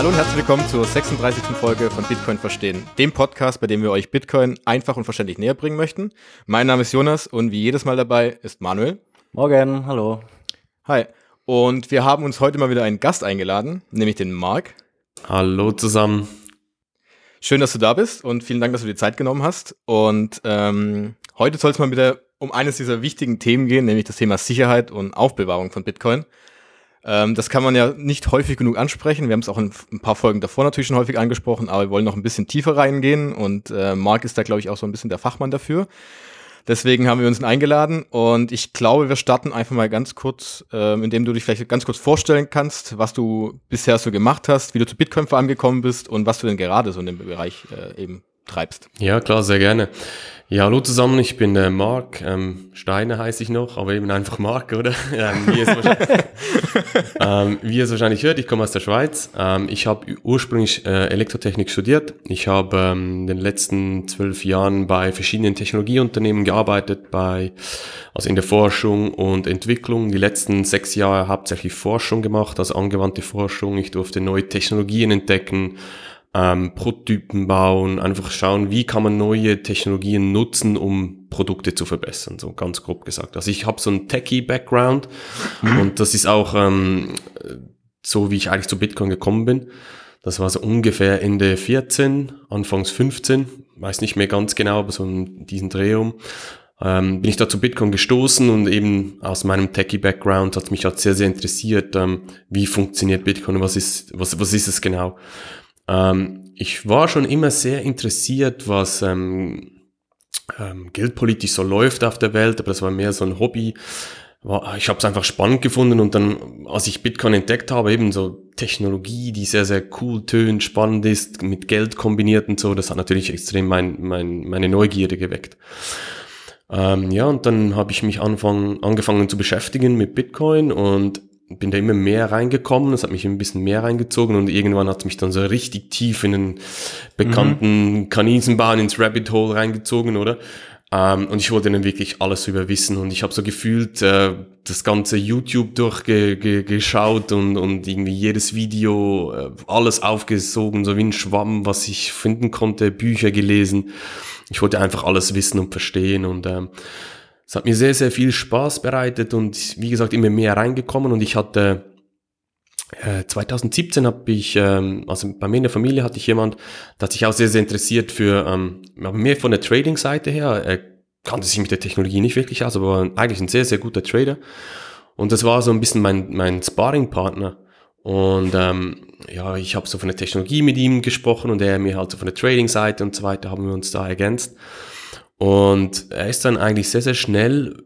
Hallo und herzlich willkommen zur 36. Folge von Bitcoin Verstehen, dem Podcast, bei dem wir euch Bitcoin einfach und verständlich näher bringen möchten. Mein Name ist Jonas und wie jedes Mal dabei ist Manuel. Morgen, hallo. Hi. Und wir haben uns heute mal wieder einen Gast eingeladen, nämlich den Marc. Hallo zusammen. Schön, dass du da bist und vielen Dank, dass du dir Zeit genommen hast. Und ähm, heute soll es mal wieder um eines dieser wichtigen Themen gehen, nämlich das Thema Sicherheit und Aufbewahrung von Bitcoin. Ähm, das kann man ja nicht häufig genug ansprechen. Wir haben es auch in ein paar Folgen davor natürlich schon häufig angesprochen, aber wir wollen noch ein bisschen tiefer reingehen und äh, Marc ist da, glaube ich, auch so ein bisschen der Fachmann dafür. Deswegen haben wir uns ihn eingeladen und ich glaube, wir starten einfach mal ganz kurz, äh, indem du dich vielleicht ganz kurz vorstellen kannst, was du bisher so gemacht hast, wie du zu Bitcoin vor allem gekommen bist und was du denn gerade so in dem Bereich äh, eben treibst. Ja, klar, sehr gerne. Ja, hallo zusammen, ich bin der Marc, ähm, Steiner heiße ich noch, aber eben einfach Marc, oder? ähm, ähm, wie ihr es wahrscheinlich hört, ich komme aus der Schweiz. Ähm, ich habe ursprünglich äh, Elektrotechnik studiert. Ich habe ähm, in den letzten zwölf Jahren bei verschiedenen Technologieunternehmen gearbeitet, bei, also in der Forschung und Entwicklung. Die letzten sechs Jahre hauptsächlich Forschung gemacht, also angewandte Forschung. Ich durfte neue Technologien entdecken, ähm, Prototypen bauen, einfach schauen, wie kann man neue Technologien nutzen, um Produkte zu verbessern, so ganz grob gesagt. Also ich habe so einen Techie-Background mhm. und das ist auch ähm, so, wie ich eigentlich zu Bitcoin gekommen bin. Das war so ungefähr Ende 14, Anfangs 15, weiß nicht mehr ganz genau, aber so in diesen Dreh um. Ähm, bin ich da zu Bitcoin gestoßen und eben aus meinem Techie-Background hat mich halt sehr, sehr interessiert, ähm, wie funktioniert Bitcoin, was ist, was, was ist es genau. Ähm, ich war schon immer sehr interessiert, was ähm, ähm, geldpolitisch so läuft auf der Welt, aber das war mehr so ein Hobby. Ich habe es einfach spannend gefunden und dann, als ich Bitcoin entdeckt habe, eben so Technologie, die sehr, sehr cool tönt, spannend ist, mit Geld kombiniert und so, das hat natürlich extrem mein, mein, meine Neugierde geweckt. Ähm, ja, und dann habe ich mich anfang, angefangen zu beschäftigen mit Bitcoin und bin da immer mehr reingekommen, es hat mich ein bisschen mehr reingezogen und irgendwann hat es mich dann so richtig tief in den bekannten mhm. Kaninchenbahn ins Rabbit Hole reingezogen, oder? Ähm, und ich wollte dann wirklich alles über wissen und ich habe so gefühlt äh, das ganze YouTube durchgeschaut ge und, und irgendwie jedes Video, äh, alles aufgesogen, so wie ein Schwamm, was ich finden konnte, Bücher gelesen. Ich wollte einfach alles wissen und verstehen und ähm, es hat mir sehr, sehr viel Spaß bereitet und wie gesagt immer mehr reingekommen und ich hatte äh, 2017 habe ich, ähm, also bei mir in der Familie hatte ich jemand, der sich auch sehr, sehr interessiert für, ähm, mehr von der Trading-Seite her, er kannte sich mit der Technologie nicht wirklich aus, aber eigentlich ein sehr, sehr guter Trader und das war so ein bisschen mein, mein Sparring-Partner. Und ähm, ja, ich habe so von der Technologie mit ihm gesprochen und er mir halt so von der Trading-Seite und so weiter haben wir uns da ergänzt. Und er ist dann eigentlich sehr, sehr schnell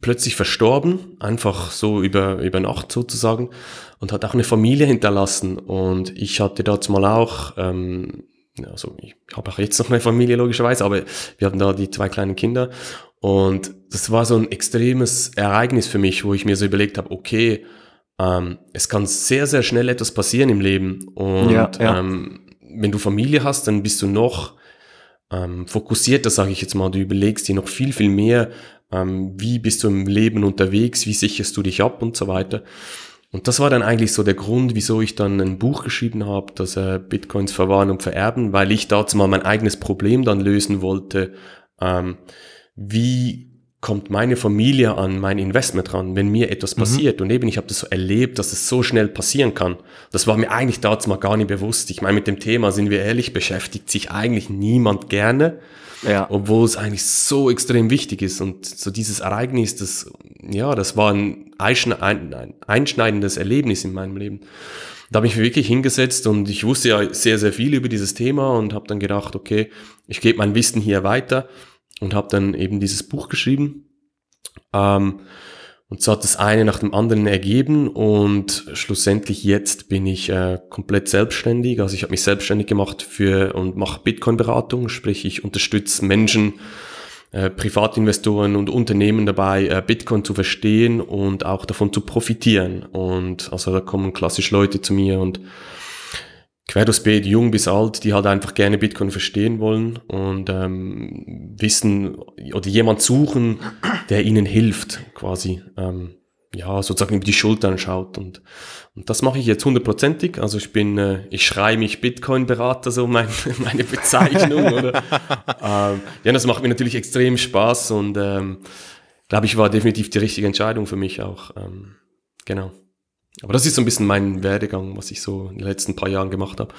plötzlich verstorben, einfach so über, über Nacht sozusagen, und hat auch eine Familie hinterlassen. Und ich hatte dazu mal auch, ähm, also ich habe auch jetzt noch eine Familie logischerweise, aber wir hatten da die zwei kleinen Kinder. Und das war so ein extremes Ereignis für mich, wo ich mir so überlegt habe, okay, ähm, es kann sehr, sehr schnell etwas passieren im Leben. Und ja, ja. Ähm, wenn du Familie hast, dann bist du noch ähm, fokussierter, sage ich jetzt mal, du überlegst dir noch viel, viel mehr, ähm, wie bist du im Leben unterwegs, wie sicherst du dich ab und so weiter. Und das war dann eigentlich so der Grund, wieso ich dann ein Buch geschrieben habe, das äh, Bitcoins verwahren und vererben, weil ich dazu mal mein eigenes Problem dann lösen wollte. Ähm, wie kommt meine Familie an mein Investment ran, wenn mir etwas mhm. passiert. Und eben, ich habe das so erlebt, dass es so schnell passieren kann. Das war mir eigentlich dazu mal gar nicht bewusst. Ich meine, mit dem Thema, sind wir ehrlich, beschäftigt sich eigentlich niemand gerne. Ja. Obwohl es eigentlich so extrem wichtig ist. Und so dieses Ereignis, das, ja, das war ein, ein einschneidendes Erlebnis in meinem Leben. Da habe ich mich wirklich hingesetzt und ich wusste ja sehr, sehr viel über dieses Thema und habe dann gedacht, okay, ich gebe mein Wissen hier weiter und habe dann eben dieses Buch geschrieben. Ähm, und so hat das eine nach dem anderen ergeben und schlussendlich jetzt bin ich äh, komplett selbstständig. Also ich habe mich selbstständig gemacht für und mache Bitcoin-Beratung, sprich ich unterstütze Menschen, äh, Privatinvestoren und Unternehmen dabei, äh, Bitcoin zu verstehen und auch davon zu profitieren. Und also da kommen klassisch Leute zu mir und querdosped, jung bis alt, die halt einfach gerne Bitcoin verstehen wollen und ähm, wissen oder jemand suchen, der ihnen hilft, quasi. Ähm, ja, sozusagen über die Schultern schaut. Und, und das mache ich jetzt hundertprozentig. Also ich bin, äh, ich schreibe mich Bitcoin-Berater, so mein, meine Bezeichnung. oder? ähm, ja, das macht mir natürlich extrem Spaß und ähm, glaube ich, war definitiv die richtige Entscheidung für mich auch. Ähm, genau. Aber das ist so ein bisschen mein Werdegang, was ich so in den letzten paar Jahren gemacht habe.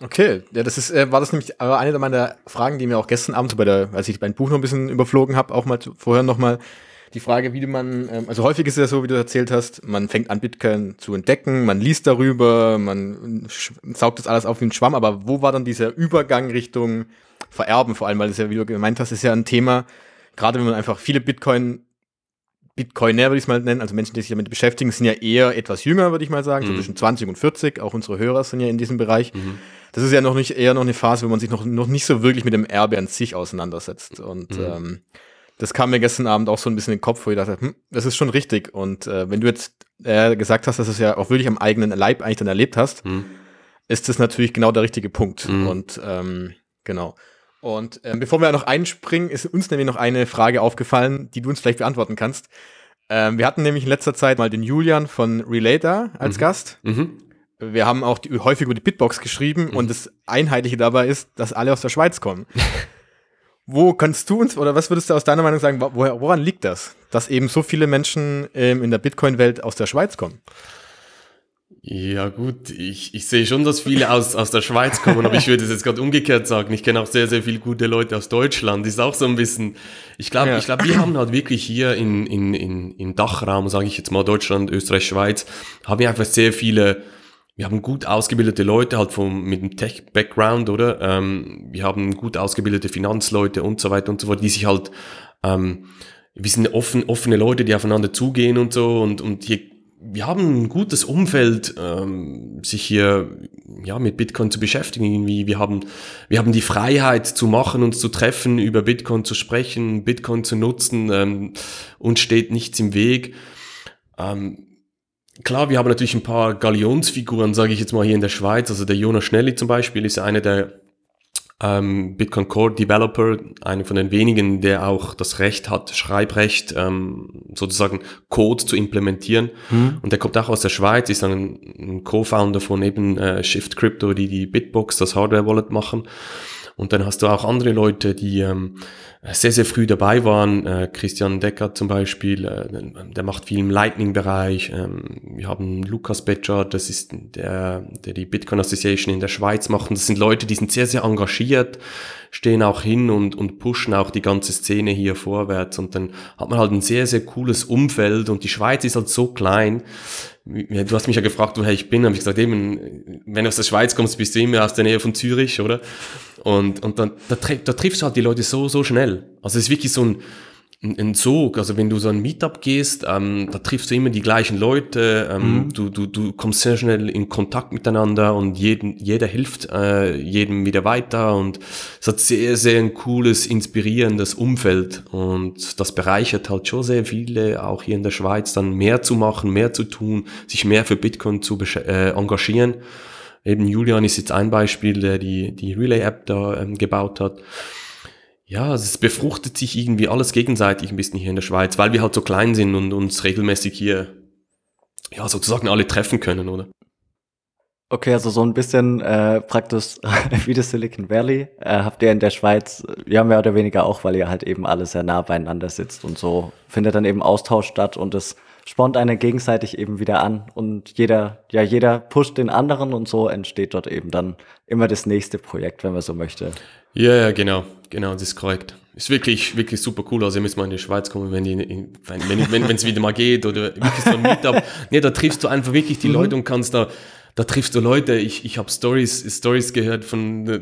Okay, ja, das ist, äh, war das nämlich eine meiner Fragen, die mir auch gestern Abend bei der, als ich mein Buch noch ein bisschen überflogen habe, auch mal vorher nochmal die Frage, wie man, ähm, also häufig ist es ja so, wie du erzählt hast, man fängt an, Bitcoin zu entdecken, man liest darüber, man saugt das alles auf wie ein Schwamm, aber wo war dann dieser Übergang Richtung Vererben vor allem, weil das ja, wie du gemeint hast, ist ja ein Thema, gerade wenn man einfach viele Bitcoin Bitcoiner, würde ich es mal nennen, also Menschen, die sich damit beschäftigen, sind ja eher etwas jünger, würde ich mal sagen, mhm. so zwischen 20 und 40. Auch unsere Hörer sind ja in diesem Bereich. Mhm. Das ist ja noch nicht eher noch eine Phase, wo man sich noch, noch nicht so wirklich mit dem Erbe an sich auseinandersetzt. Und mhm. ähm, das kam mir gestern Abend auch so ein bisschen in den Kopf, wo ich dachte, hm, das ist schon richtig. Und äh, wenn du jetzt äh, gesagt hast, dass du es ja auch wirklich am eigenen Leib eigentlich dann erlebt hast, mhm. ist das natürlich genau der richtige Punkt. Mhm. Und ähm, genau. Und ähm, bevor wir noch einspringen, ist uns nämlich noch eine Frage aufgefallen, die du uns vielleicht beantworten kannst. Ähm, wir hatten nämlich in letzter Zeit mal den Julian von Relator als mhm. Gast. Mhm. Wir haben auch die, häufig über die Bitbox geschrieben mhm. und das Einheitliche dabei ist, dass alle aus der Schweiz kommen. Wo kannst du uns oder was würdest du aus deiner Meinung sagen, woran liegt das, dass eben so viele Menschen ähm, in der Bitcoin-Welt aus der Schweiz kommen? Ja gut, ich, ich sehe schon, dass viele aus, aus der Schweiz kommen, aber ich würde es jetzt gerade umgekehrt sagen. Ich kenne auch sehr, sehr viele gute Leute aus Deutschland. Ist auch so ein bisschen, ich glaube, ja. ich glaube, wir haben halt wirklich hier in, in, in, in Dachraum, sage ich jetzt mal Deutschland, Österreich, Schweiz, haben wir einfach sehr viele wir haben gut ausgebildete Leute halt vom, mit einem Tech-Background, oder? Ähm, wir haben gut ausgebildete Finanzleute und so weiter und so fort, die sich halt, ähm, wir sind offen, offene Leute, die aufeinander zugehen und so und, und hier, wir haben ein gutes Umfeld, ähm, sich hier ja mit Bitcoin zu beschäftigen. Irgendwie. Wir haben wir haben die Freiheit zu machen, uns zu treffen, über Bitcoin zu sprechen, Bitcoin zu nutzen. Ähm, uns steht nichts im Weg. Ähm, Klar, wir haben natürlich ein paar Galionsfiguren, sage ich jetzt mal hier in der Schweiz. Also der Jonas Schnelli zum Beispiel ist einer der ähm, Bitcoin Core Developer, einer von den wenigen, der auch das Recht hat, Schreibrecht, ähm, sozusagen Code zu implementieren. Hm. Und der kommt auch aus der Schweiz, ist ein, ein Co-Founder von eben äh, Shift Crypto, die die Bitbox, das Hardware Wallet machen. Und dann hast du auch andere Leute, die ähm, sehr, sehr früh dabei waren. Äh, Christian Decker zum Beispiel, äh, der macht viel im Lightning-Bereich. Ähm, wir haben Lukas Betcher, das ist der, der die Bitcoin Association in der Schweiz macht. Und das sind Leute, die sind sehr, sehr engagiert, stehen auch hin und, und pushen auch die ganze Szene hier vorwärts. Und dann hat man halt ein sehr, sehr cooles Umfeld. Und die Schweiz ist halt so klein du hast mich ja gefragt, woher ich bin, habe ich gesagt, eben, wenn du aus der Schweiz kommst, bist du immer aus der Nähe von Zürich, oder? Und, und dann, da, da triffst du halt die Leute so, so schnell. Also es ist wirklich so ein, ein Sog. Also wenn du so ein Meetup gehst, ähm, da triffst du immer die gleichen Leute, ähm, mhm. du, du, du kommst sehr schnell in Kontakt miteinander und jeden, jeder hilft äh, jedem wieder weiter und es hat sehr, sehr ein cooles, inspirierendes Umfeld und das bereichert halt schon sehr viele, auch hier in der Schweiz, dann mehr zu machen, mehr zu tun, sich mehr für Bitcoin zu äh, engagieren. Eben Julian ist jetzt ein Beispiel, der die, die Relay-App da ähm, gebaut hat ja, es befruchtet sich irgendwie alles gegenseitig ein bisschen hier in der Schweiz, weil wir halt so klein sind und uns regelmäßig hier, ja, sozusagen alle treffen können, oder? Okay, also so ein bisschen äh, praktisch wie das Silicon Valley äh, habt ihr in der Schweiz, ja mehr oder weniger auch, weil ihr halt eben alle sehr nah beieinander sitzt und so findet dann eben Austausch statt und es spornt einen gegenseitig eben wieder an und jeder, ja jeder pusht den anderen und so entsteht dort eben dann immer das nächste Projekt, wenn man so möchte. Ja, ja, genau, genau, das ist korrekt. Ist wirklich, wirklich super cool. Also, ihr müsst mal in die Schweiz kommen, wenn es wenn, wenn, wieder mal geht oder wirklich so ein Meetup. nee, da triffst du einfach wirklich die mhm. Leute und kannst da, da triffst du Leute. Ich, ich habe Stories, Stories gehört von, du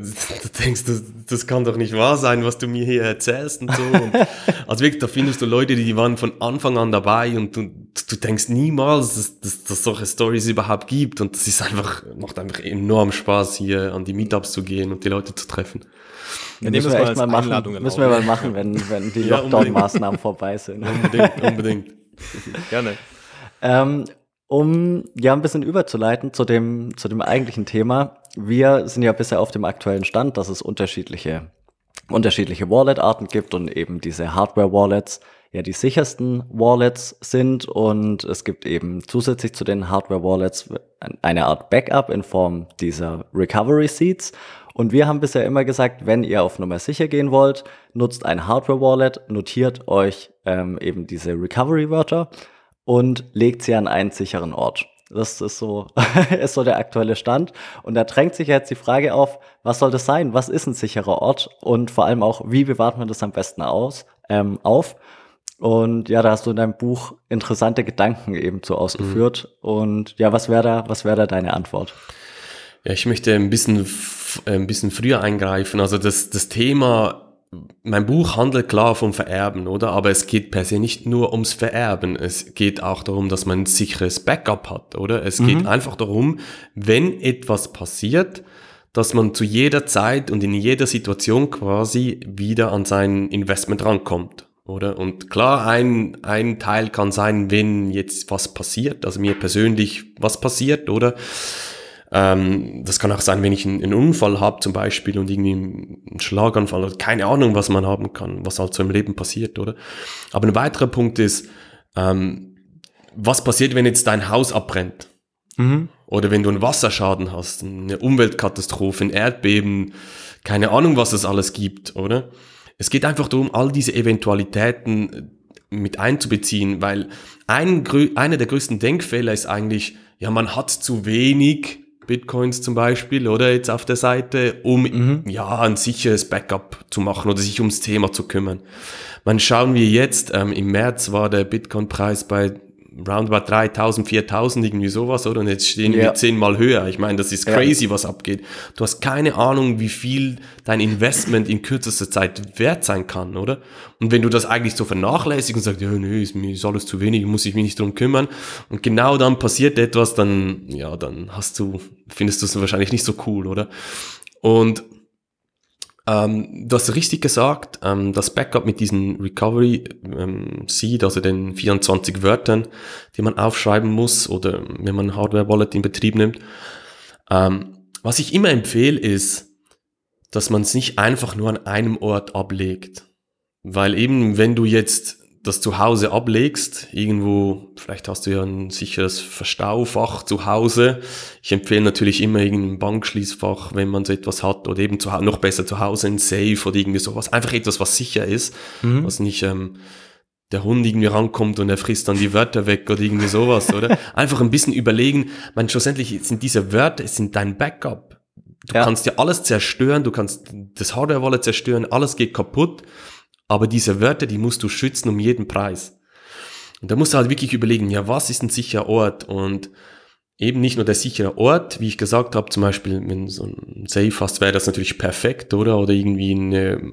denkst, das, das kann doch nicht wahr sein, was du mir hier erzählst und so. Und, also wirklich, da findest du Leute, die waren von Anfang an dabei und du, du denkst niemals, dass, dass, dass solche Stories überhaupt gibt. Und das ist einfach, macht einfach enorm Spaß, hier an die Meetups zu gehen und die Leute zu treffen. Ja, müssen wir echt mal machen, müssen wir mal machen, wenn, wenn die ja, Lockdown-Maßnahmen vorbei sind. Unbedingt, unbedingt. Gerne. Ähm, um ja ein bisschen überzuleiten zu dem, zu dem eigentlichen Thema. Wir sind ja bisher auf dem aktuellen Stand, dass es unterschiedliche, unterschiedliche Wallet-Arten gibt und eben diese Hardware-Wallets. ja die sichersten Wallets sind und es gibt eben zusätzlich zu den Hardware-Wallets eine Art Backup in Form dieser Recovery Seeds. Und wir haben bisher immer gesagt, wenn ihr auf Nummer sicher gehen wollt, nutzt ein Hardware-Wallet, notiert euch ähm, eben diese Recovery-Wörter und legt sie an einen sicheren Ort. Das ist so, ist so der aktuelle Stand. Und da drängt sich jetzt die Frage auf, was soll das sein? Was ist ein sicherer Ort? Und vor allem auch, wie bewahrt man das am besten aus, ähm, auf? Und ja, da hast du in deinem Buch interessante Gedanken eben so ausgeführt. Mhm. Und ja, was wäre da, was wäre da deine Antwort? Ja, ich möchte ein bisschen, ein bisschen früher eingreifen. Also das, das Thema mein Buch handelt klar vom Vererben, oder? Aber es geht per se nicht nur ums Vererben. Es geht auch darum, dass man ein sicheres Backup hat, oder? Es mhm. geht einfach darum, wenn etwas passiert, dass man zu jeder Zeit und in jeder Situation quasi wieder an sein Investment rankommt oder? Und klar, ein, ein Teil kann sein, wenn jetzt was passiert, also mir persönlich was passiert, oder? Ähm, das kann auch sein, wenn ich einen, einen Unfall habe zum Beispiel und irgendwie einen Schlaganfall oder keine Ahnung, was man haben kann, was halt so im Leben passiert, oder? Aber ein weiterer Punkt ist, ähm, was passiert, wenn jetzt dein Haus abbrennt? Mhm. Oder wenn du einen Wasserschaden hast, eine Umweltkatastrophe, ein Erdbeben, keine Ahnung, was es alles gibt, oder? Es geht einfach darum, all diese Eventualitäten äh, mit einzubeziehen, weil ein, einer der größten Denkfehler ist eigentlich, ja, man hat zu wenig Bitcoins zum Beispiel oder jetzt auf der Seite, um mhm. ja ein sicheres Backup zu machen oder sich ums Thema zu kümmern. Man schauen wir jetzt, ähm, im März war der Bitcoin-Preis bei roundabout 3000, 4000, irgendwie sowas, oder? Und jetzt stehen ja. wir zehnmal höher. Ich meine, das ist crazy, ja. was abgeht. Du hast keine Ahnung, wie viel dein Investment in kürzester Zeit wert sein kann, oder? Und wenn du das eigentlich so vernachlässigst und sagst, ja, nö, ist mir ist alles zu wenig, muss ich mich nicht drum kümmern. Und genau dann passiert etwas, dann, ja, dann hast du, findest du es wahrscheinlich nicht so cool, oder? Und ähm, du hast richtig gesagt, ähm, das Backup mit diesen Recovery ähm, Seed, also den 24 Wörtern, die man aufschreiben muss oder wenn man Hardware Wallet in Betrieb nimmt. Ähm, was ich immer empfehle ist, dass man es nicht einfach nur an einem Ort ablegt. Weil eben, wenn du jetzt das zu Hause ablegst, irgendwo, vielleicht hast du ja ein sicheres Verstaufach zu Hause. Ich empfehle natürlich immer irgendein Bankschließfach, wenn man so etwas hat, oder eben zu, noch besser zu Hause ein Safe oder irgendwie sowas. Einfach etwas, was sicher ist, mhm. was nicht ähm, der Hund irgendwie rankommt und er frisst dann die Wörter weg oder irgendwie sowas, oder? Einfach ein bisschen überlegen, man schlussendlich sind diese Wörter, es sind dein Backup. Du ja. kannst dir alles zerstören, du kannst das Hardware-Wallet zerstören, alles geht kaputt. Aber diese Wörter, die musst du schützen um jeden Preis. Und da musst du halt wirklich überlegen, ja, was ist ein sicherer Ort? Und eben nicht nur der sichere Ort, wie ich gesagt habe, zum Beispiel, wenn so ein Safe hast, wäre das natürlich perfekt, oder? Oder irgendwie eine,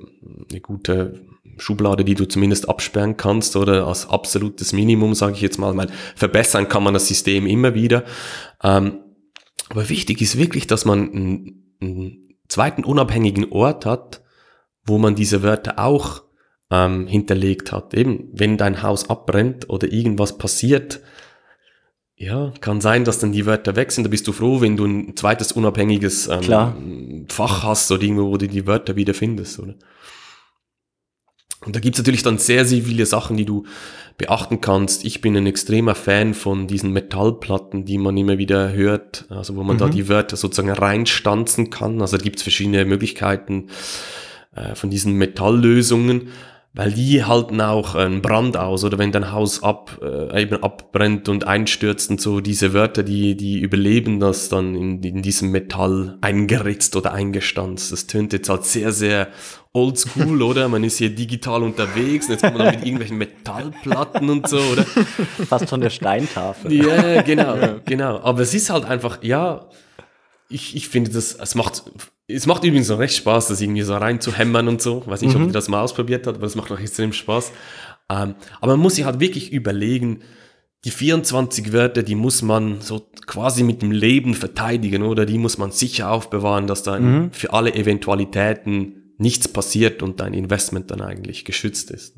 eine gute Schublade, die du zumindest absperren kannst, oder als absolutes Minimum, sage ich jetzt mal, weil verbessern kann man das System immer wieder. Ähm, aber wichtig ist wirklich, dass man einen, einen zweiten unabhängigen Ort hat, wo man diese Wörter auch ähm, hinterlegt hat. Eben, wenn dein Haus abbrennt oder irgendwas passiert, ja, kann sein, dass dann die Wörter weg sind. Da bist du froh, wenn du ein zweites unabhängiges ähm, Fach hast oder irgendwo, wo du die Wörter wieder findest, oder? Und da gibt's natürlich dann sehr, sehr viele Sachen, die du beachten kannst. Ich bin ein extremer Fan von diesen Metallplatten, die man immer wieder hört, also wo man mhm. da die Wörter sozusagen reinstanzen kann. Also da gibt's verschiedene Möglichkeiten äh, von diesen Metalllösungen weil die halten auch einen Brand aus oder wenn dein Haus ab, äh, eben abbrennt und einstürzt und so, diese Wörter, die, die überleben das dann in, in diesem Metall eingeritzt oder eingestanzt. Das tönt jetzt halt sehr, sehr oldschool, oder? Man ist hier digital unterwegs und jetzt kommt man noch mit irgendwelchen Metallplatten und so, oder? Fast von der Steintafel. Ja, genau, genau. Aber es ist halt einfach, ja, ich, ich finde das, es macht es macht übrigens noch recht Spaß, das irgendwie so reinzuhämmern und so. Weiß nicht, mhm. ob ihr das mal ausprobiert habt, aber es macht noch extrem Spaß. Ähm, aber man muss sich halt wirklich überlegen, die 24 Wörter, die muss man so quasi mit dem Leben verteidigen, oder? Die muss man sicher aufbewahren, dass dann mhm. für alle Eventualitäten nichts passiert und dein Investment dann eigentlich geschützt ist.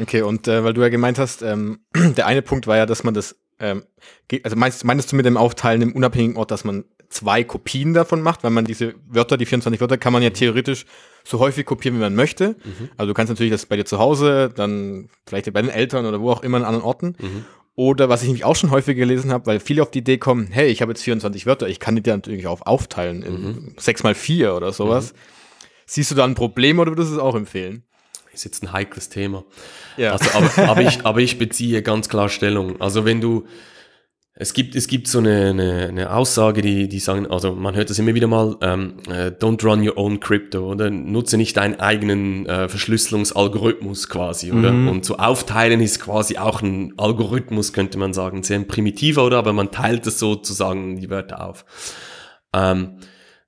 Okay, und äh, weil du ja gemeint hast, ähm, der eine Punkt war ja, dass man das, ähm, also meinst, meinst du mit dem Aufteilen im unabhängigen Ort, dass man zwei Kopien davon macht, weil man diese Wörter, die 24 Wörter, kann man ja theoretisch so häufig kopieren, wie man möchte. Mhm. Also du kannst natürlich das bei dir zu Hause, dann vielleicht bei den Eltern oder wo auch immer an anderen Orten. Mhm. Oder was ich nämlich auch schon häufig gelesen habe, weil viele auf die Idee kommen, hey, ich habe jetzt 24 Wörter, ich kann die dann natürlich auch aufteilen in mhm. 6 mal 4 oder sowas. Mhm. Siehst du da ein Problem oder würdest du es auch empfehlen? Ist jetzt ein heikles Thema. Ja. Also, aber, aber, ich, aber ich beziehe ganz klar Stellung. Also wenn du, es gibt, es gibt so eine, eine, eine Aussage, die, die sagen, also man hört das immer wieder mal, ähm, äh, don't run your own crypto oder nutze nicht deinen eigenen äh, Verschlüsselungsalgorithmus quasi, oder? Mhm. Und so aufteilen ist quasi auch ein Algorithmus, könnte man sagen. Sehr ein primitiver, oder? Aber man teilt es sozusagen die Wörter auf. Ähm,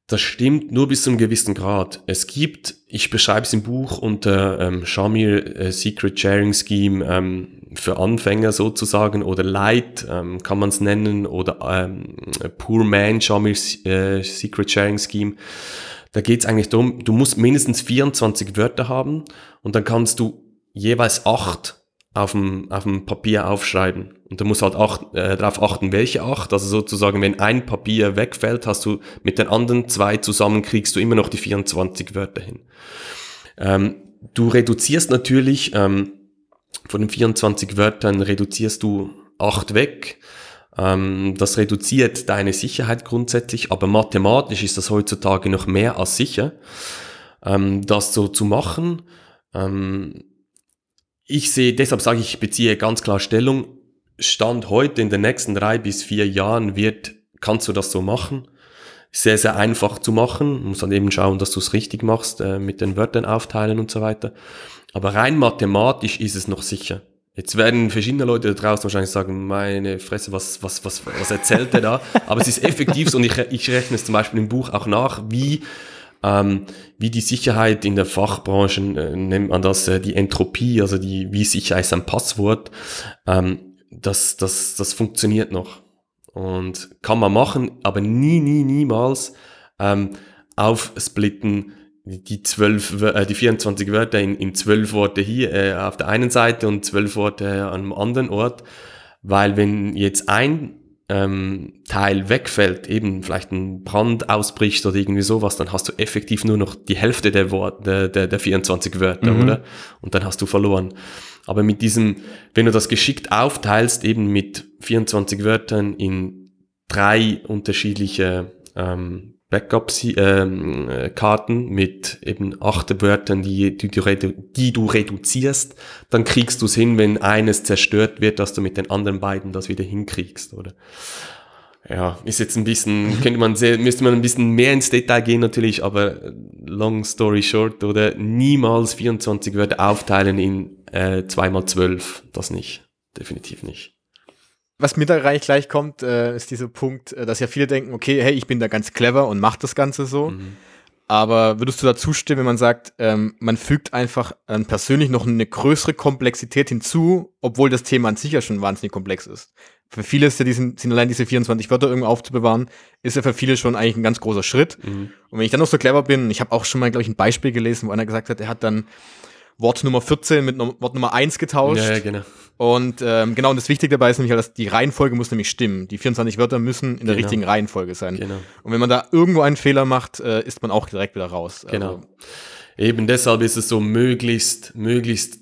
das stimmt nur bis zu einem gewissen Grad. Es gibt, ich beschreibe es im Buch unter ähm, Shamir äh, Secret Sharing Scheme ähm, für Anfänger sozusagen oder Light ähm, kann man es nennen oder ähm, Poor Man Shamir äh, Secret Sharing Scheme. Da geht es eigentlich darum, du musst mindestens 24 Wörter haben und dann kannst du jeweils acht auf dem, auf dem Papier aufschreiben. Und du musst halt acht, äh, darauf achten, welche acht. Also sozusagen, wenn ein Papier wegfällt, hast du mit den anderen zwei zusammen, kriegst du immer noch die 24 Wörter hin. Ähm, du reduzierst natürlich, ähm, von den 24 Wörtern reduzierst du acht weg. Ähm, das reduziert deine Sicherheit grundsätzlich, aber mathematisch ist das heutzutage noch mehr als sicher, ähm, das so zu machen. Ähm, ich sehe, deshalb sage ich, ich beziehe ganz klar Stellung. Stand heute in den nächsten drei bis vier Jahren wird, kannst du das so machen. Sehr, sehr einfach zu machen. Muss dann eben schauen, dass du es richtig machst, äh, mit den Wörtern aufteilen und so weiter. Aber rein mathematisch ist es noch sicher. Jetzt werden verschiedene Leute da draußen wahrscheinlich sagen, meine Fresse, was, was, was, was erzählt der da? Aber es ist effektiv und ich, ich rechne es zum Beispiel im Buch auch nach, wie ähm, wie die Sicherheit in der Fachbranche, äh, nennt man das, äh, die Entropie, also die, wie sicher ist ein Passwort, ähm, das, das, das funktioniert noch. Und kann man machen, aber nie, nie, niemals ähm, aufsplitten, die zwölf, äh, die 24 Wörter in, in zwölf Worte hier äh, auf der einen Seite und zwölf Worte an einem anderen Ort. Weil wenn jetzt ein ähm, Teil wegfällt, eben vielleicht ein Brand ausbricht oder irgendwie sowas, dann hast du effektiv nur noch die Hälfte der, Worte, der, der 24 Wörter, mhm. oder? Und dann hast du verloren. Aber mit diesem, wenn du das geschickt aufteilst, eben mit 24 Wörtern in drei unterschiedliche ähm, Backup-Karten ähm, mit eben acht Wörtern, die, die, du die du reduzierst, dann kriegst du es hin, wenn eines zerstört wird, dass du mit den anderen beiden das wieder hinkriegst, oder? Ja, ist jetzt ein bisschen, könnte man sehr, müsste man ein bisschen mehr ins Detail gehen natürlich, aber long story short, oder? Niemals 24 Wörter aufteilen in äh, 2x12, das nicht, definitiv nicht was mir da gleich kommt, äh, ist dieser Punkt, äh, dass ja viele denken, okay, hey, ich bin da ganz clever und mach das Ganze so. Mhm. Aber würdest du da zustimmen, wenn man sagt, ähm, man fügt einfach ähm, persönlich noch eine größere Komplexität hinzu, obwohl das Thema an sich ja schon wahnsinnig komplex ist? Für viele ist ja diesen, sind allein diese 24 Wörter irgendwo aufzubewahren, ist ja für viele schon eigentlich ein ganz großer Schritt. Mhm. Und wenn ich dann noch so clever bin, ich habe auch schon mal, glaube ich, ein Beispiel gelesen, wo einer gesagt hat, er hat dann Wort Nummer 14 mit Wort Nummer 1 getauscht. Ja, ja genau. Und ähm, genau, und das Wichtige dabei ist nämlich, dass die Reihenfolge muss nämlich stimmen. Die 24 Wörter müssen in der genau. richtigen Reihenfolge sein. Genau. Und wenn man da irgendwo einen Fehler macht, äh, ist man auch direkt wieder raus. Genau. Also, Eben deshalb ist es so möglichst, möglichst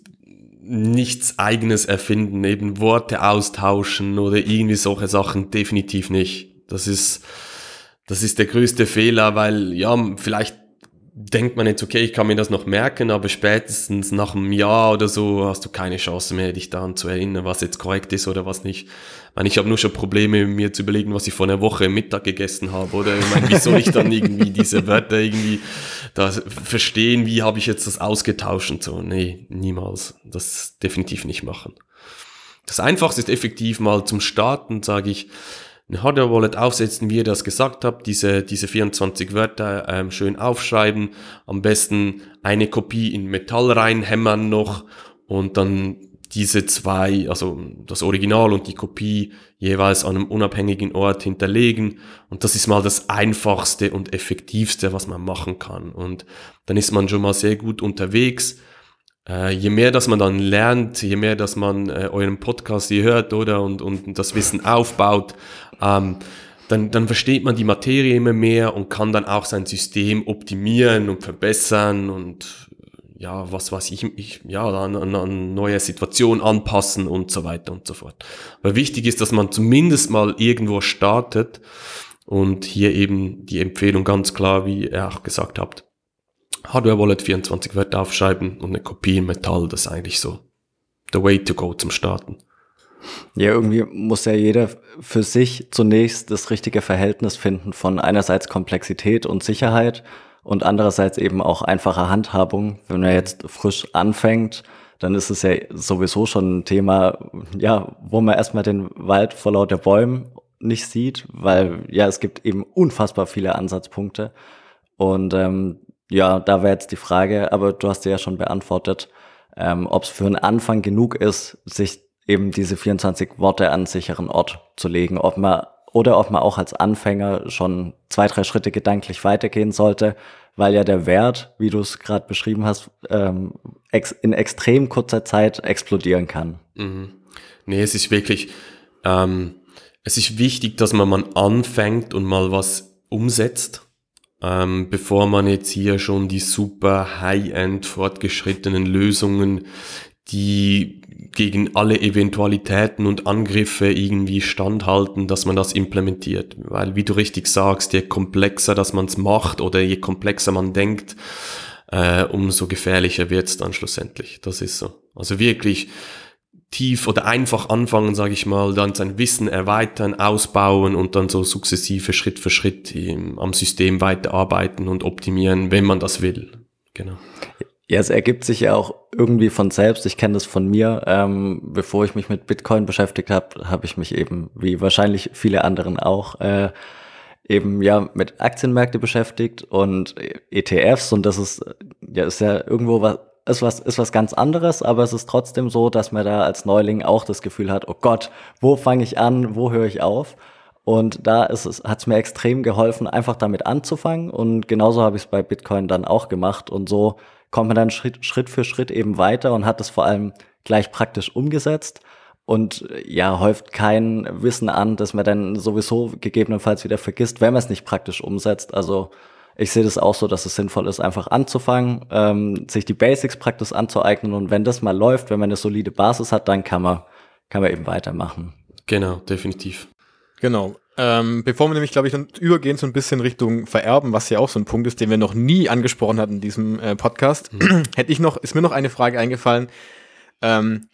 nichts eigenes erfinden, eben Worte austauschen oder irgendwie solche Sachen definitiv nicht. Das ist, das ist der größte Fehler, weil ja, vielleicht denkt man jetzt, okay, ich kann mir das noch merken, aber spätestens nach einem Jahr oder so hast du keine Chance mehr, dich daran zu erinnern, was jetzt korrekt ist oder was nicht. Ich meine, ich habe nur schon Probleme, mir zu überlegen, was ich vor einer Woche Mittag gegessen habe, oder? Ich meine, wie soll ich dann irgendwie diese Wörter irgendwie da verstehen, wie habe ich jetzt das ausgetauscht und so? Nee, niemals. Das definitiv nicht machen. Das Einfachste ist effektiv mal zum Starten, sage ich, eine Hardware-Wallet aufsetzen, wie ihr das gesagt habt, diese, diese 24 Wörter ähm, schön aufschreiben, am besten eine Kopie in Metall reinhämmern noch und dann diese zwei, also das Original und die Kopie jeweils an einem unabhängigen Ort hinterlegen. Und das ist mal das einfachste und effektivste, was man machen kann. Und dann ist man schon mal sehr gut unterwegs. Äh, je mehr, dass man dann lernt, je mehr, dass man äh, euren Podcast hier hört, oder, und, und das Wissen aufbaut, ähm, dann, dann versteht man die Materie immer mehr und kann dann auch sein System optimieren und verbessern und ja, was weiß ich, ich ja, an, an, an neue Situation anpassen und so weiter und so fort. Aber wichtig ist, dass man zumindest mal irgendwo startet und hier eben die Empfehlung ganz klar, wie ihr auch gesagt habt, Hardware Wallet 24 Wörter aufschreiben und eine Kopie in Metall, das ist eigentlich so the way to go zum Starten. Ja, irgendwie muss ja jeder für sich zunächst das richtige Verhältnis finden von einerseits Komplexität und Sicherheit und andererseits eben auch einfache Handhabung. Wenn man jetzt frisch anfängt, dann ist es ja sowieso schon ein Thema, ja, wo man erstmal den Wald vor lauter Bäumen nicht sieht, weil ja, es gibt eben unfassbar viele Ansatzpunkte. Und ähm, ja, da wäre jetzt die Frage, aber du hast ja schon beantwortet, ähm, ob es für einen Anfang genug ist, sich eben diese 24 Worte an sicheren Ort zu legen, ob man oder ob man auch als Anfänger schon zwei, drei Schritte gedanklich weitergehen sollte, weil ja der Wert, wie du es gerade beschrieben hast, ähm, ex in extrem kurzer Zeit explodieren kann. Mhm. Nee, es ist wirklich, ähm, es ist wichtig, dass man mal anfängt und mal was umsetzt, ähm, bevor man jetzt hier schon die super high-end fortgeschrittenen Lösungen, die gegen alle Eventualitäten und Angriffe irgendwie standhalten, dass man das implementiert. Weil, wie du richtig sagst, je komplexer dass man es macht oder je komplexer man denkt, äh, umso gefährlicher wird es dann schlussendlich. Das ist so. Also wirklich tief oder einfach anfangen, sage ich mal, dann sein Wissen erweitern, ausbauen und dann so sukzessive Schritt für Schritt im, am System weiterarbeiten und optimieren, wenn man das will. Genau. Ja, es ergibt sich ja auch irgendwie von selbst. Ich kenne das von mir. Ähm, bevor ich mich mit Bitcoin beschäftigt habe, habe ich mich eben, wie wahrscheinlich viele anderen auch, äh, eben ja mit Aktienmärkte beschäftigt und ETFs und das ist ja ist ja irgendwo was ist was ist was ganz anderes, aber es ist trotzdem so, dass man da als Neuling auch das Gefühl hat, oh Gott, wo fange ich an, wo höre ich auf? Und da ist es, hat es mir extrem geholfen, einfach damit anzufangen. Und genauso habe ich es bei Bitcoin dann auch gemacht. Und so kommt man dann Schritt, Schritt für Schritt eben weiter und hat es vor allem gleich praktisch umgesetzt und ja, häuft kein Wissen an, dass man dann sowieso gegebenenfalls wieder vergisst, wenn man es nicht praktisch umsetzt. Also ich sehe das auch so, dass es sinnvoll ist, einfach anzufangen, ähm, sich die Basics praktisch anzueignen und wenn das mal läuft, wenn man eine solide Basis hat, dann kann man, kann man eben weitermachen. Genau, definitiv. Genau. Ähm, bevor wir nämlich, glaube ich, dann übergehen so ein bisschen Richtung Vererben, was ja auch so ein Punkt ist, den wir noch nie angesprochen hatten in diesem äh, Podcast, mhm. hätte ich noch, ist mir noch eine Frage eingefallen. Ähm,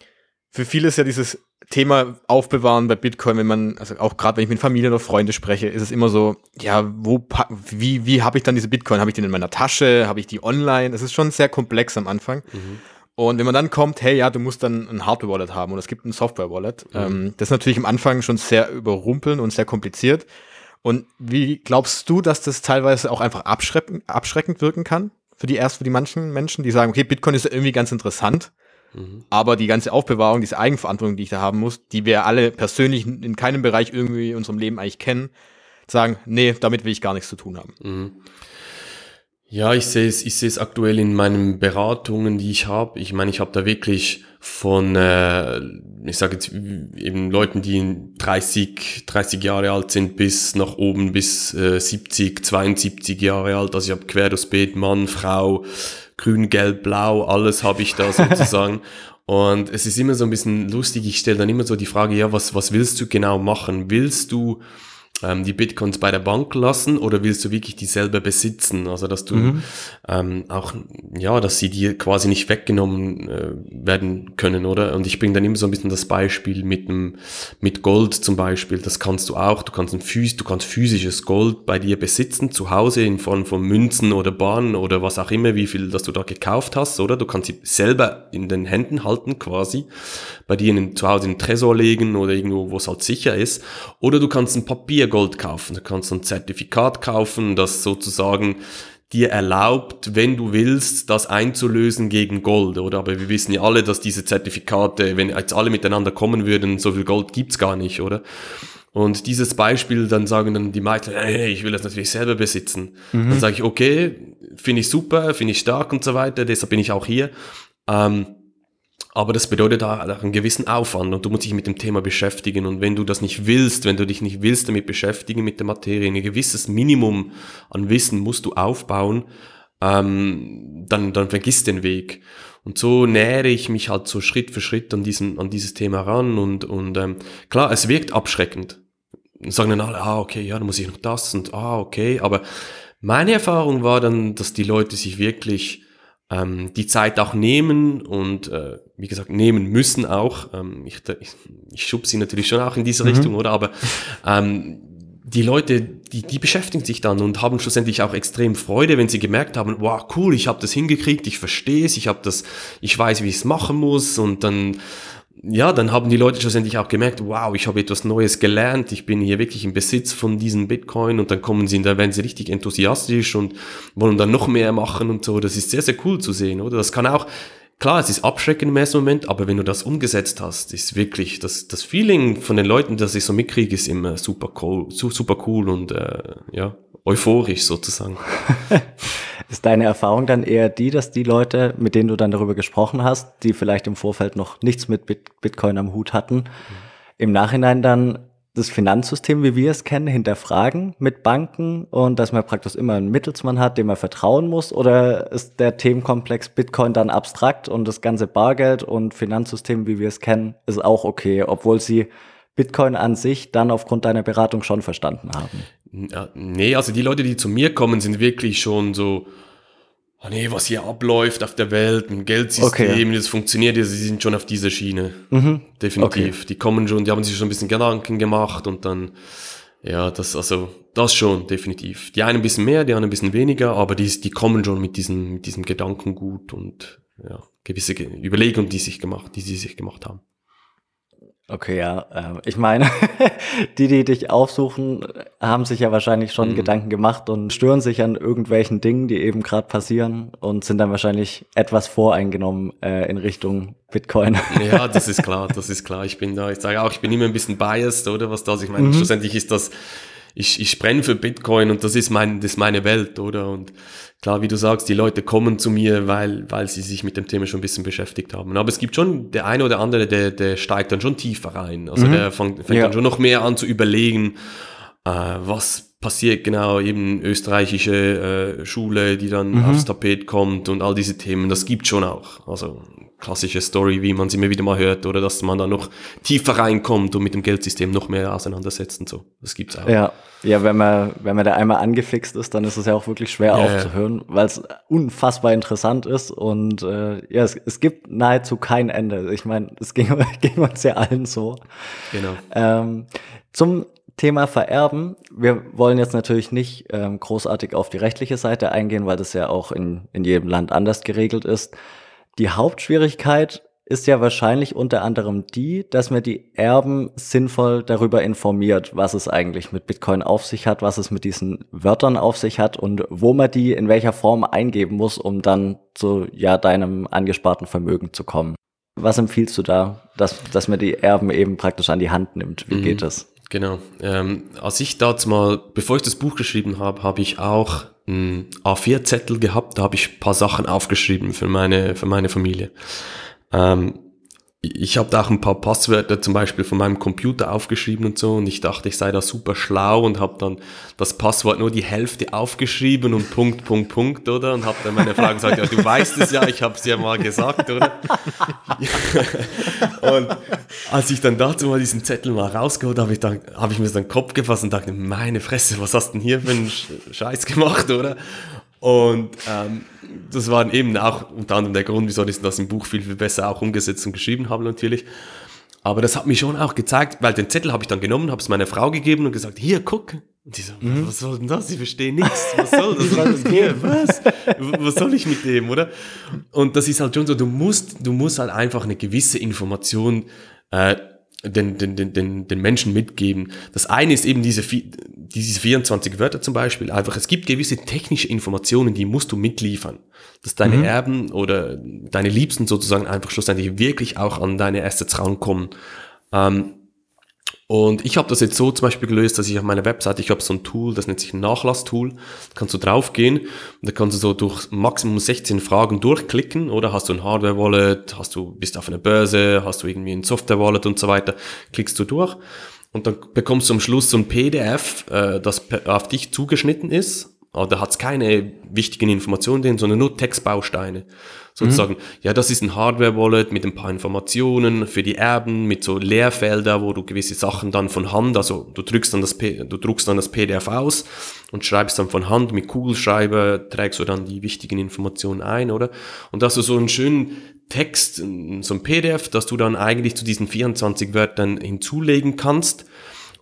für viele ist ja dieses Thema Aufbewahren bei Bitcoin, wenn man, also auch gerade wenn ich mit Familie oder Freunde spreche, ist es immer so, ja, wo, wie, wie habe ich dann diese Bitcoin? Habe ich die in meiner Tasche? Habe ich die online? Es ist schon sehr komplex am Anfang. Mhm. Und wenn man dann kommt, hey, ja, du musst dann ein Hardware-Wallet haben und es gibt ein Software-Wallet, mhm. ähm, das ist natürlich am Anfang schon sehr überrumpeln und sehr kompliziert. Und wie glaubst du, dass das teilweise auch einfach abschreckend, abschreckend wirken kann? Für die erst für die manchen Menschen, die sagen, okay, Bitcoin ist ja irgendwie ganz interessant, mhm. aber die ganze Aufbewahrung, diese Eigenverantwortung, die ich da haben muss, die wir alle persönlich in keinem Bereich irgendwie in unserem Leben eigentlich kennen, sagen, nee, damit will ich gar nichts zu tun haben. Mhm. Ja, ich sehe es, ich sehe es aktuell in meinen Beratungen, die ich habe. Ich meine, ich habe da wirklich von, äh, ich sage jetzt eben Leuten, die 30, 30 Jahre alt sind, bis nach oben bis äh, 70, 72 Jahre alt. Also ich habe quer durchs Beet, Mann, Frau, Grün, Gelb, Blau, alles habe ich da sozusagen. Und es ist immer so ein bisschen lustig. Ich stelle dann immer so die Frage, ja, was, was willst du genau machen? Willst du ähm, die Bitcoins bei der Bank lassen oder willst du wirklich die selber besitzen? Also dass du mhm. ähm, auch, ja, dass sie dir quasi nicht weggenommen äh, werden können, oder? Und ich bringe dann immer so ein bisschen das Beispiel mit dem, mit Gold zum Beispiel. Das kannst du auch. Du kannst ein Phys du kannst physisches Gold bei dir besitzen, zu Hause in Form von Münzen oder Bahnen oder was auch immer, wie viel, das du da gekauft hast, oder? Du kannst sie selber in den Händen halten quasi, bei dir in, zu Hause in den Tresor legen oder irgendwo, wo es halt sicher ist. Oder du kannst ein Papier Gold kaufen. Du kannst ein Zertifikat kaufen, das sozusagen dir erlaubt, wenn du willst, das einzulösen gegen Gold, oder? Aber wir wissen ja alle, dass diese Zertifikate, wenn jetzt alle miteinander kommen würden, so viel Gold gibt's gar nicht, oder? Und dieses Beispiel, dann sagen dann die meisten, hey, ich will das natürlich selber besitzen. Mhm. Dann sage ich, okay, finde ich super, finde ich stark und so weiter, deshalb bin ich auch hier. Ähm, Aber das bedeutet auch einen gewissen Aufwand und du musst dich mit dem Thema beschäftigen. Und wenn du das nicht willst, wenn du dich nicht willst damit beschäftigen, mit der Materie, ein gewisses Minimum an Wissen musst du aufbauen, ähm, dann, dann vergiss den Weg. Und so nähere ich mich halt so Schritt für Schritt an, diesen, an dieses Thema ran. Und, und ähm, klar, es wirkt abschreckend. Sagen dann alle, ah, okay, ja, dann muss ich noch das und ah, okay. Aber meine Erfahrung war dann, dass die Leute sich wirklich ähm, die Zeit auch nehmen und äh, wie gesagt nehmen müssen auch. Ähm, ich, ich, ich schub sie natürlich schon auch in diese mhm. Richtung, oder? Aber ähm, die Leute, die, die beschäftigen sich dann und haben schlussendlich auch extrem Freude, wenn sie gemerkt haben, wow, cool, ich habe das hingekriegt, ich verstehe es, ich habe das, ich weiß, wie ich es machen muss und dann ja, dann haben die Leute schlussendlich auch gemerkt, wow, ich habe etwas Neues gelernt, ich bin hier wirklich im Besitz von diesen Bitcoin und dann kommen sie, da werden sie richtig enthusiastisch und wollen dann noch mehr machen und so. Das ist sehr, sehr cool zu sehen, oder? Das kann auch, klar, es ist abschreckend im ersten Moment, aber wenn du das umgesetzt hast, ist wirklich, das, das Feeling von den Leuten, das ich so mitkriege, ist immer super cool, super cool und äh, ja, euphorisch sozusagen. Ist deine Erfahrung dann eher die, dass die Leute, mit denen du dann darüber gesprochen hast, die vielleicht im Vorfeld noch nichts mit Bitcoin am Hut hatten, mhm. im Nachhinein dann das Finanzsystem, wie wir es kennen, hinterfragen mit Banken und dass man praktisch immer einen Mittelsmann hat, dem man vertrauen muss? Oder ist der Themenkomplex Bitcoin dann abstrakt und das ganze Bargeld und Finanzsystem, wie wir es kennen, ist auch okay, obwohl sie Bitcoin an sich dann aufgrund deiner Beratung schon verstanden haben? Ja, nee, also die Leute, die zu mir kommen, sind wirklich schon so, oh nee, was hier abläuft auf der Welt, ein Geldsystem, okay. das funktioniert, sie sind schon auf dieser Schiene. Mhm. Definitiv. Okay. Die kommen schon, die haben sich schon ein bisschen Gedanken gemacht und dann, ja, das, also, das schon, definitiv. Die einen ein bisschen mehr, die anderen ein bisschen weniger, aber die, die kommen schon mit diesem, mit diesem Gedankengut und, ja, gewisse Überlegungen, die sich gemacht, die sie sich gemacht haben. Okay, ja. Äh, ich meine, die, die dich aufsuchen, haben sich ja wahrscheinlich schon mhm. Gedanken gemacht und stören sich an irgendwelchen Dingen, die eben gerade passieren und sind dann wahrscheinlich etwas voreingenommen äh, in Richtung Bitcoin. Ja, das ist klar, das ist klar. Ich bin da, ich sage auch, ich bin immer ein bisschen biased, oder was das? Ich meine, mhm. schlussendlich ist das ich, ich brenne für Bitcoin und das ist mein, das ist meine Welt, oder? Und klar, wie du sagst, die Leute kommen zu mir, weil, weil sie sich mit dem Thema schon ein bisschen beschäftigt haben. Aber es gibt schon der eine oder andere, der, der steigt dann schon tiefer rein. Also mhm. der fängt, fängt ja. dann schon noch mehr an zu überlegen, äh, was passiert genau, eben österreichische äh, Schule, die dann mhm. aufs Tapet kommt und all diese Themen, das gibt schon auch. Also klassische Story, wie man sie immer wieder mal hört, oder dass man da noch tiefer reinkommt und mit dem Geldsystem noch mehr auseinandersetzt und so. Das gibt's auch. Ja, ja, wenn man, wenn man da einmal angefixt ist, dann ist es ja auch wirklich schwer ja, aufzuhören, weil es unfassbar interessant ist und äh, ja, es, es gibt nahezu kein Ende. Ich meine, es ging, ging uns ja allen so. Genau. Ähm, zum Thema Vererben. Wir wollen jetzt natürlich nicht ähm, großartig auf die rechtliche Seite eingehen, weil das ja auch in, in jedem Land anders geregelt ist. Die Hauptschwierigkeit ist ja wahrscheinlich unter anderem die, dass man die Erben sinnvoll darüber informiert, was es eigentlich mit Bitcoin auf sich hat, was es mit diesen Wörtern auf sich hat und wo man die in welcher Form eingeben muss, um dann zu ja deinem angesparten Vermögen zu kommen. Was empfiehlst du da, dass, dass man die Erben eben praktisch an die Hand nimmt? Wie mhm, geht das? Genau. Ähm, als ich damals mal, bevor ich das Buch geschrieben habe, habe ich auch einen A4-Zettel gehabt, da habe ich paar Sachen aufgeschrieben für meine, für meine Familie. Ähm, ich habe da auch ein paar Passwörter zum Beispiel von meinem Computer aufgeschrieben und so und ich dachte, ich sei da super schlau und habe dann das Passwort nur die Hälfte aufgeschrieben und Punkt, Punkt, Punkt, oder? Und habe dann meine Frau gesagt, ja, du weißt es ja, ich habe es ja mal gesagt, oder? und als ich dann dazu mal diesen Zettel mal rausgeholt habe, ich dann habe ich mir so den Kopf gefasst und dachte, meine Fresse, was hast du denn hier für einen Scheiß gemacht, oder? Und ähm, das war eben auch unter anderem der Grund, wieso ich das im Buch viel, viel besser auch umgesetzt und geschrieben habe natürlich. Aber das hat mich schon auch gezeigt, weil den Zettel habe ich dann genommen, habe es meiner Frau gegeben und gesagt, hier, guck. Und die so, mhm. was soll denn das? Ich verstehe nichts. Was soll das? Was, hier, was? was soll ich mit dem, oder? Und das ist halt schon so, du musst, du musst halt einfach eine gewisse Information äh, den, den, den, den, den Menschen mitgeben. Das eine ist eben diese, diese 24 Wörter zum Beispiel. Einfach, es gibt gewisse technische Informationen, die musst du mitliefern. Dass deine mhm. Erben oder deine Liebsten sozusagen einfach schlussendlich wirklich auch an deine Assets rankommen. Ähm, Und ich habe das jetzt so zum Beispiel gelöst, dass ich auf meiner Webseite, ich habe so ein Tool, das nennt sich Nachlasstool, da kannst du draufgehen und da kannst du so durch Maximum 16 Fragen durchklicken oder? Hast du ein Hardware-Wallet, hast du, bist auf einer Börse, hast du irgendwie ein Software-Wallet und so weiter, klickst du durch und dann bekommst du am Schluss so ein PDF, äh, das auf dich zugeschnitten ist. Da hat es keine wichtigen Informationen drin, sondern nur Textbausteine sozusagen, mhm. ja, das ist ein Hardware-Wallet mit ein paar Informationen für die Erben, mit so Leerfelder, wo du gewisse Sachen dann von Hand, also du drückst dann das, P du druckst dann das PDF aus und schreibst dann von Hand mit Kugelschreiber, trägst du dann die wichtigen Informationen ein, oder? Und hast du so einen schönen Text, so ein PDF, das du dann eigentlich zu diesen 24 Wörtern hinzulegen kannst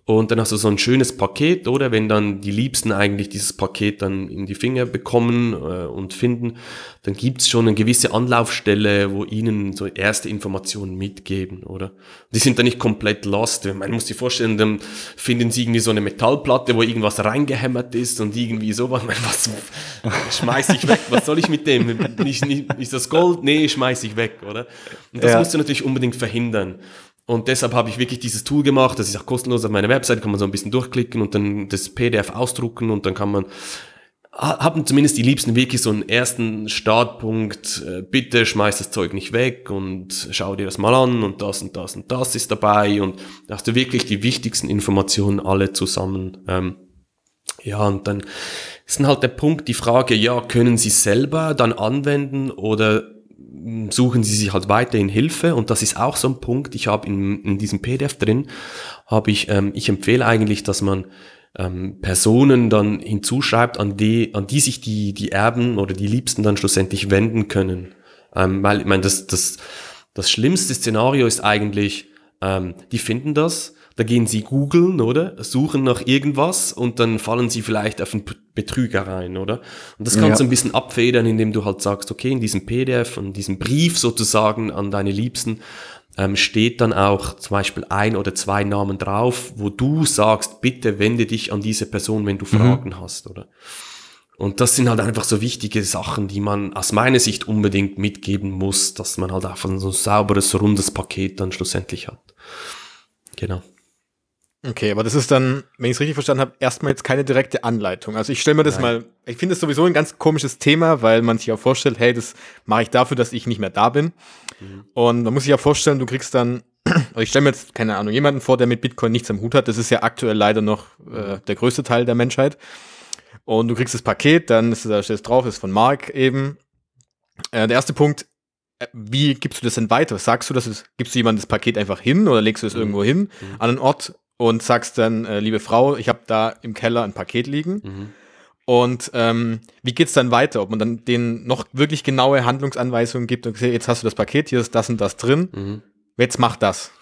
und dann hast du so ein schönes Paket, oder? Wenn dann die Liebsten eigentlich dieses Paket dann in die Finger bekommen äh, und finden, dann gibt's schon eine gewisse Anlaufstelle, wo ihnen so erste Informationen mitgeben, oder? Die sind dann nicht komplett lost. Man muss sich vorstellen, dann finden sie irgendwie so eine Metallplatte, wo irgendwas reingehämmert ist und irgendwie sowas. Was schmeiß ich weg? Was soll ich mit dem? Ist, ist das Gold? Nee, schmeiß ich weg, oder? Und das ja. musst du natürlich unbedingt verhindern. Und deshalb habe ich wirklich dieses Tool gemacht, das ist auch kostenlos auf meiner Website, kann man so ein bisschen durchklicken und dann das PDF ausdrucken und dann kann man, haben zumindest die Liebsten wirklich so einen ersten Startpunkt, äh, bitte schmeiß das Zeug nicht weg und schau dir das mal an und das und das und das ist dabei. Und da hast du wirklich die wichtigsten Informationen alle zusammen. Ähm, ja, und dann ist dann halt der Punkt, die Frage, ja, können Sie selber dann anwenden oder suchen Sie sich halt weiterhin Hilfe und das ist auch so ein Punkt. Ich habe in, in diesem PDF drin, habe ich, ähm, ich empfehle eigentlich, dass man ähm, Personen dann hinzuschreibt, an die, an die sich die, die Erben oder die Liebsten dann schlussendlich wenden können. Ähm, weil, ich meine, das, das, das schlimmste Szenario ist eigentlich, ähm, die finden das, da gehen sie googeln, oder? Suchen nach irgendwas und dann fallen sie vielleicht auf einen Betrüger rein, oder? Und das kannst ja. du ein bisschen abfedern, indem du halt sagst, okay, in diesem PDF und diesem Brief sozusagen an deine Liebsten ähm, steht dann auch zum Beispiel ein oder zwei Namen drauf, wo du sagst, bitte wende dich an diese Person, wenn du mhm. Fragen hast, oder? Und das sind halt einfach so wichtige Sachen, die man aus meiner Sicht unbedingt mitgeben muss, dass man halt einfach so ein sauberes, rundes Paket dann schlussendlich hat. Genau. Okay, aber das ist dann, wenn ich es richtig verstanden habe, erstmal jetzt keine direkte Anleitung. Also ich stelle mir das Nein. mal, ich finde es sowieso ein ganz komisches Thema, weil man sich auch vorstellt, hey, das mache ich dafür, dass ich nicht mehr da bin. Mhm. Und man muss sich ja vorstellen, du kriegst dann, also ich stelle mir jetzt, keine Ahnung, jemanden vor, der mit Bitcoin nichts am Hut hat. Das ist ja aktuell leider noch äh, der größte Teil der Menschheit. Und du kriegst das Paket, dann ist da steht drauf, ist von Mark eben. Äh, der erste Punkt, äh, wie gibst du das denn weiter? Sagst du, dass es, gibst du jemandem das Paket einfach hin oder legst du es mhm. irgendwo hin, mhm. an einen Ort und sagst dann, äh, liebe Frau, ich habe da im Keller ein Paket liegen. Mhm. Und ähm, wie geht's dann weiter? Ob man dann denen noch wirklich genaue Handlungsanweisungen gibt und okay, jetzt hast du das Paket, hier ist das und das drin. Mhm. Jetzt mach das.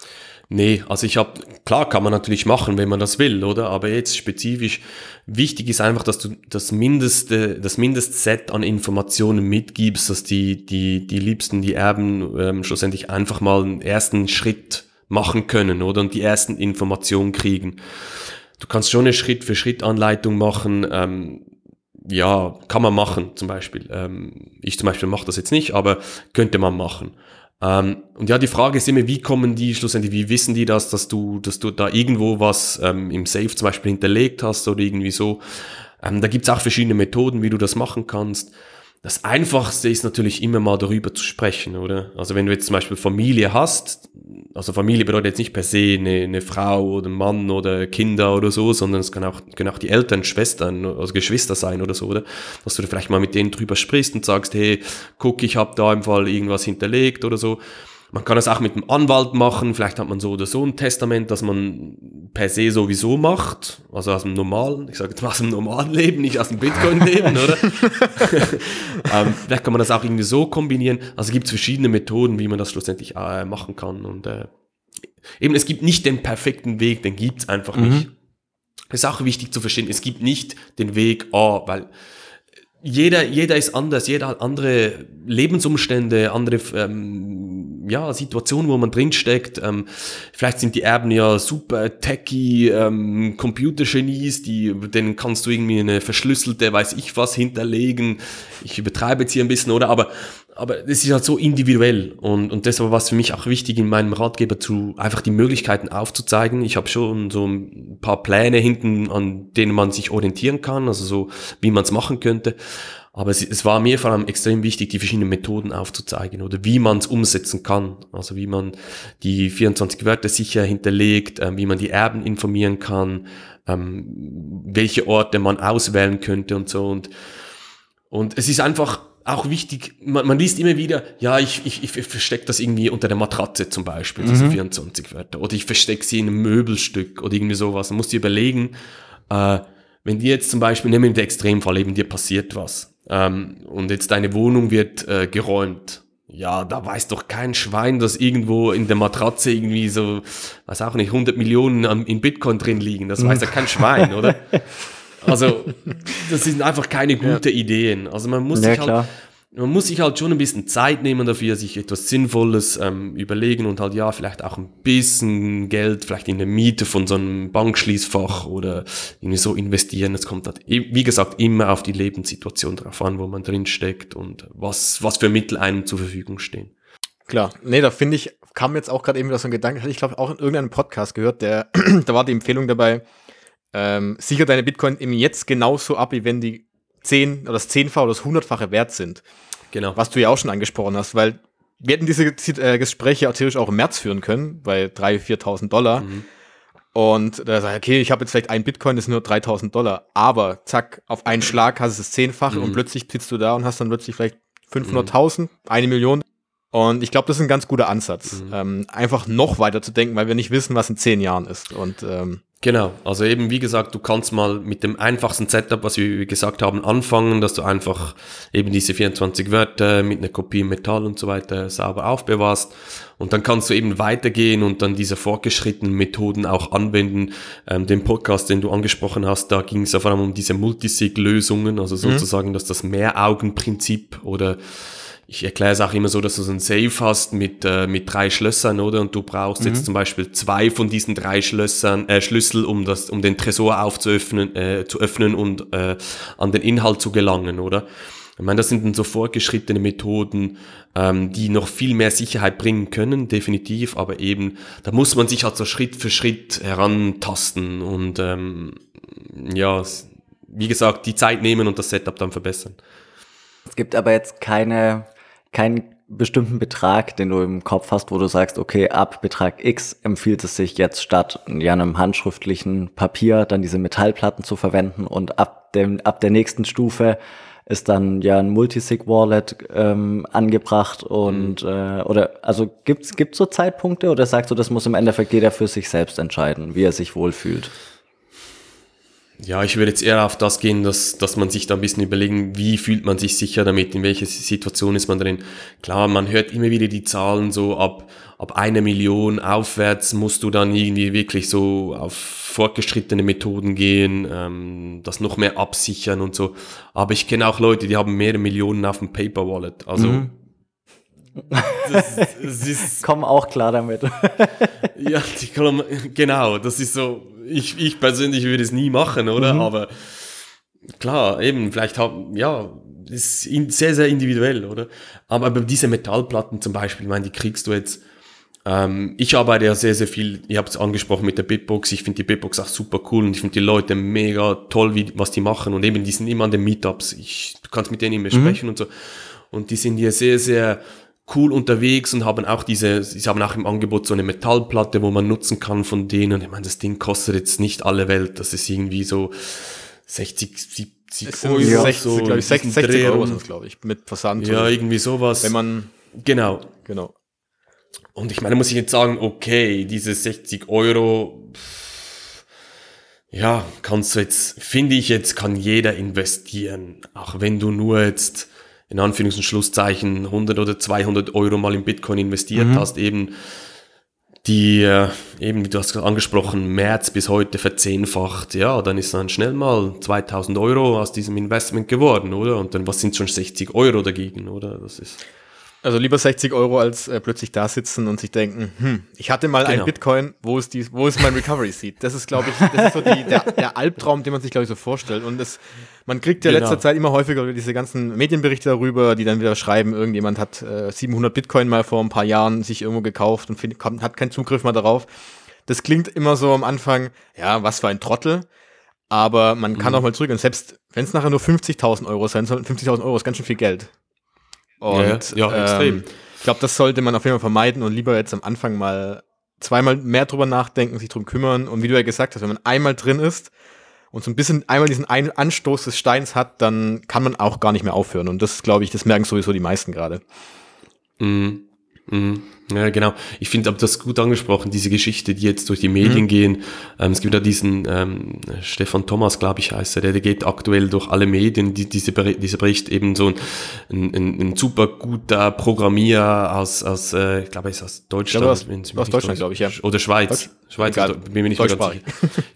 Nee, also ich habe, klar kann man natürlich machen, wenn man das will, oder? Aber jetzt spezifisch, wichtig ist einfach, dass du das mindeste, das Mindestset an Informationen mitgibst, dass die, die, die Liebsten, die Erben ähm, schlussendlich einfach mal einen ersten Schritt machen können, oder? Und die ersten Informationen kriegen. Du kannst schon eine Schritt-für-Schritt-Anleitung machen, ähm, ja, kann man machen, zum Beispiel. Ähm, ich zum Beispiel mache das jetzt nicht, aber könnte man machen. Ähm, und ja, die Frage ist immer, wie kommen die schlussendlich, wie wissen die das, dass du, dass du da irgendwo was ähm, im Safe zum Beispiel hinterlegt hast oder irgendwie so. Ähm, da gibt's auch verschiedene Methoden, wie du das machen kannst. Das Einfachste ist natürlich immer mal darüber zu sprechen, oder? Also wenn du jetzt zum Beispiel Familie hast, also Familie bedeutet jetzt nicht per se eine, eine Frau oder ein Mann oder Kinder oder so, sondern es kann auch, können auch die Eltern, Schwestern, also Geschwister sein oder so, oder? Dass du vielleicht mal mit denen drüber sprichst und sagst, hey, guck, ich habe da im Fall irgendwas hinterlegt oder so. Man kann es auch mit einem Anwalt machen, vielleicht hat man so oder so ein Testament, das man per se sowieso macht, also aus dem normalen, ich sage jetzt mal aus dem normalen Leben, nicht aus dem Bitcoin-Leben, oder? ähm, vielleicht kann man das auch irgendwie so kombinieren. Also gibt es verschiedene Methoden, wie man das schlussendlich äh, machen kann. Und äh, eben, es gibt nicht den perfekten Weg, den gibt es einfach mhm. nicht. Das ist auch wichtig zu verstehen, es gibt nicht den Weg A, weil jeder, jeder ist anders, jeder hat andere Lebensumstände, andere ähm, ja, Situationen, wo man drinsteckt. Ähm, vielleicht sind die Erben ja super techy ähm, Computergenies, die, denen kannst du irgendwie eine verschlüsselte, weiß ich was, hinterlegen. Ich übertreibe jetzt hier ein bisschen, oder? Aber aber es ist halt so individuell und, und deshalb war es für mich auch wichtig, in meinem Ratgeber zu einfach die Möglichkeiten aufzuzeigen. Ich habe schon so ein paar Pläne hinten, an denen man sich orientieren kann, also so, wie man es machen könnte. Aber es, es war mir vor allem extrem wichtig, die verschiedenen Methoden aufzuzeigen oder wie man es umsetzen kann. Also wie man die 24 Wörter sicher hinterlegt, äh, wie man die Erben informieren kann, ähm, welche Orte man auswählen könnte und so. Und, und es ist einfach auch wichtig, man, man liest immer wieder, ja, ich, ich, ich verstecke das irgendwie unter der Matratze zum Beispiel, diese mhm. 24 Wörter. Oder ich verstecke sie in einem Möbelstück oder irgendwie sowas. Man muss dir überlegen, äh, wenn dir jetzt zum Beispiel, nehmen wir den Extremfall, eben dir passiert was ähm, und jetzt deine Wohnung wird äh, geräumt. Ja, da weiß doch kein Schwein, dass irgendwo in der Matratze irgendwie so, weiß auch nicht, 100 Millionen in Bitcoin drin liegen. Das weiß ja kein Schwein, oder? Also, das sind einfach keine guten ja. Ideen. Also man muss ja, sich halt, man muss sich halt schon ein bisschen Zeit nehmen dafür, sich etwas Sinnvolles ähm, überlegen und halt ja, vielleicht auch ein bisschen Geld, vielleicht in der Miete von so einem Bankschließfach oder irgendwie so investieren. Es kommt halt, wie gesagt, immer auf die Lebenssituation drauf an, wo man drin steckt und was, was für Mittel einem zur Verfügung stehen. Klar, nee, da finde ich, kam jetzt auch gerade eben wieder so ein Gedanke, ich glaube auch in irgendeinem Podcast gehört, der, da war die Empfehlung dabei, ähm, sicher deine Bitcoin eben jetzt genauso ab, wie wenn die 10 oder das 10-fache oder das 100-fache wert sind. Genau. Was du ja auch schon angesprochen hast, weil wir hätten diese äh, Gespräche auch theoretisch auch im März führen können, bei 3.000, 4.000 Dollar. Mhm. Und da sag ich, okay, ich habe jetzt vielleicht ein Bitcoin, das ist nur 3000 Dollar. Aber zack, auf einen Schlag hast du das Zehnfache mhm. und plötzlich sitzt du da und hast dann plötzlich vielleicht 500.000, mhm. eine Million. Und ich glaube, das ist ein ganz guter Ansatz, mhm. ähm, einfach noch weiter zu denken, weil wir nicht wissen, was in zehn Jahren ist. Und ähm, Genau, also eben wie gesagt, du kannst mal mit dem einfachsten Setup, was wir gesagt haben, anfangen, dass du einfach eben diese 24 Wörter mit einer Kopie Metall und so weiter sauber aufbewahrst und dann kannst du eben weitergehen und dann diese fortgeschrittenen Methoden auch anwenden. Ähm, den Podcast, den du angesprochen hast, da ging es ja vor allem um diese Multisig-Lösungen, also mhm. sozusagen, dass das Mehraugenprinzip oder ich erkläre es auch immer so, dass du so ein Safe hast mit, äh, mit drei Schlössern, oder? Und du brauchst mhm. jetzt zum Beispiel zwei von diesen drei Schlössern, äh, Schlüssel, um das, um den Tresor aufzuöffnen, äh, zu öffnen und äh, an den Inhalt zu gelangen, oder? Ich meine, das sind dann so fortgeschrittene Methoden, ähm, die noch viel mehr Sicherheit bringen können, definitiv, aber eben, da muss man sich halt so Schritt für Schritt herantasten und ähm, ja, wie gesagt, die Zeit nehmen und das Setup dann verbessern. Es gibt aber jetzt keine keinen bestimmten Betrag, den du im Kopf hast, wo du sagst, okay, ab Betrag X empfiehlt es sich jetzt statt ja, einem handschriftlichen Papier dann diese Metallplatten zu verwenden und ab dem ab der nächsten Stufe ist dann ja ein Multisig-Wallet ähm, angebracht und mhm. äh, oder also gibt's gibt's so Zeitpunkte oder sagst du, das muss im Endeffekt jeder für sich selbst entscheiden, wie er sich wohlfühlt? Ja, ich würde jetzt eher auf das gehen, dass, dass man sich da ein bisschen überlegen, wie fühlt man sich sicher damit, in welcher Situation ist man drin. Klar, man hört immer wieder die Zahlen so ab, ab einer Million aufwärts musst du dann irgendwie wirklich so auf fortgeschrittene Methoden gehen, ähm, das noch mehr absichern und so. Aber ich kenne auch Leute, die haben mehrere Millionen auf dem Paper Wallet. Also mhm. das, das ist, kommen auch klar damit. ja, die kommen, genau, das ist so, ich, ich persönlich würde es nie machen, oder? Mhm. Aber klar, eben, vielleicht haben, ja, ist sehr, sehr individuell, oder? Aber diese Metallplatten zum Beispiel, ich meine, die kriegst du jetzt, ähm, ich arbeite ja sehr, sehr viel, ihr habt es angesprochen mit der Bitbox, ich finde die Bitbox auch super cool und ich finde die Leute mega toll, wie, was die machen und eben, die sind immer an den Meetups, ich, du kannst mit denen immer mhm. sprechen und so. Und die sind hier sehr, sehr cool unterwegs und haben auch diese, sie haben auch im Angebot so eine Metallplatte, wo man nutzen kann von denen. Und ich meine, das Ding kostet jetzt nicht alle Welt. Das ist irgendwie so 60, 70 Euro. Ja, 60, so glaube ich, 60, 60 Euro sind glaube ich, mit Versand. Ja, irgendwie sowas. Wenn man. Genau. Genau. Und ich meine, muss ich jetzt sagen, okay, diese 60 Euro, ja, kannst du jetzt, finde ich jetzt, kann jeder investieren. Auch wenn du nur jetzt in Anführungs- und Schlusszeichen 100 oder 200 Euro mal in Bitcoin investiert mhm. hast, eben die äh, eben, wie du hast angesprochen, März bis heute verzehnfacht, ja, dann ist dann schnell mal 2000 Euro aus diesem Investment geworden, oder? Und dann, was sind schon 60 Euro dagegen, oder? Das ist. Also lieber 60 Euro als äh, plötzlich da sitzen und sich denken, hm, ich hatte mal genau. ein Bitcoin, wo ist, die, wo ist mein Recovery Seat? Das ist, glaube ich, das ist so die, der, der Albtraum, den man sich, glaube ich, so vorstellt. Und das, man kriegt ja genau. letzter Zeit immer häufiger diese ganzen Medienberichte darüber, die dann wieder schreiben, irgendjemand hat äh, 700 Bitcoin mal vor ein paar Jahren sich irgendwo gekauft und find, hat keinen Zugriff mehr darauf. Das klingt immer so am Anfang, ja, was für ein Trottel. Aber man kann mhm. auch mal zurück. Und selbst wenn es nachher nur 50.000 Euro sein sollten, 50.000 Euro ist ganz schön viel Geld. Und ja, ja extrem. Ähm, ich glaube, das sollte man auf jeden Fall vermeiden und lieber jetzt am Anfang mal zweimal mehr drüber nachdenken, sich drum kümmern. Und wie du ja gesagt hast, wenn man einmal drin ist und so ein bisschen einmal diesen ein Anstoß des Steins hat, dann kann man auch gar nicht mehr aufhören. Und das, glaube ich, das merken sowieso die meisten gerade. Mhm. Mhm. Ja, genau. Ich finde aber das gut angesprochen, diese Geschichte, die jetzt durch die Medien mhm. gehen. Ähm, es gibt ja diesen ähm, Stefan Thomas, glaube ich, heißt er, der, der geht aktuell durch alle Medien, die, diese, dieser Bericht eben so ein, ein, ein super guter Programmierer aus, aus äh, ich glaube, er ist aus Deutschland. Aus, aus Deutschland, glaube ich, ja. Oder Schweiz. Deutsch? Schweiz, Egal. bin mir nicht ganz sicher.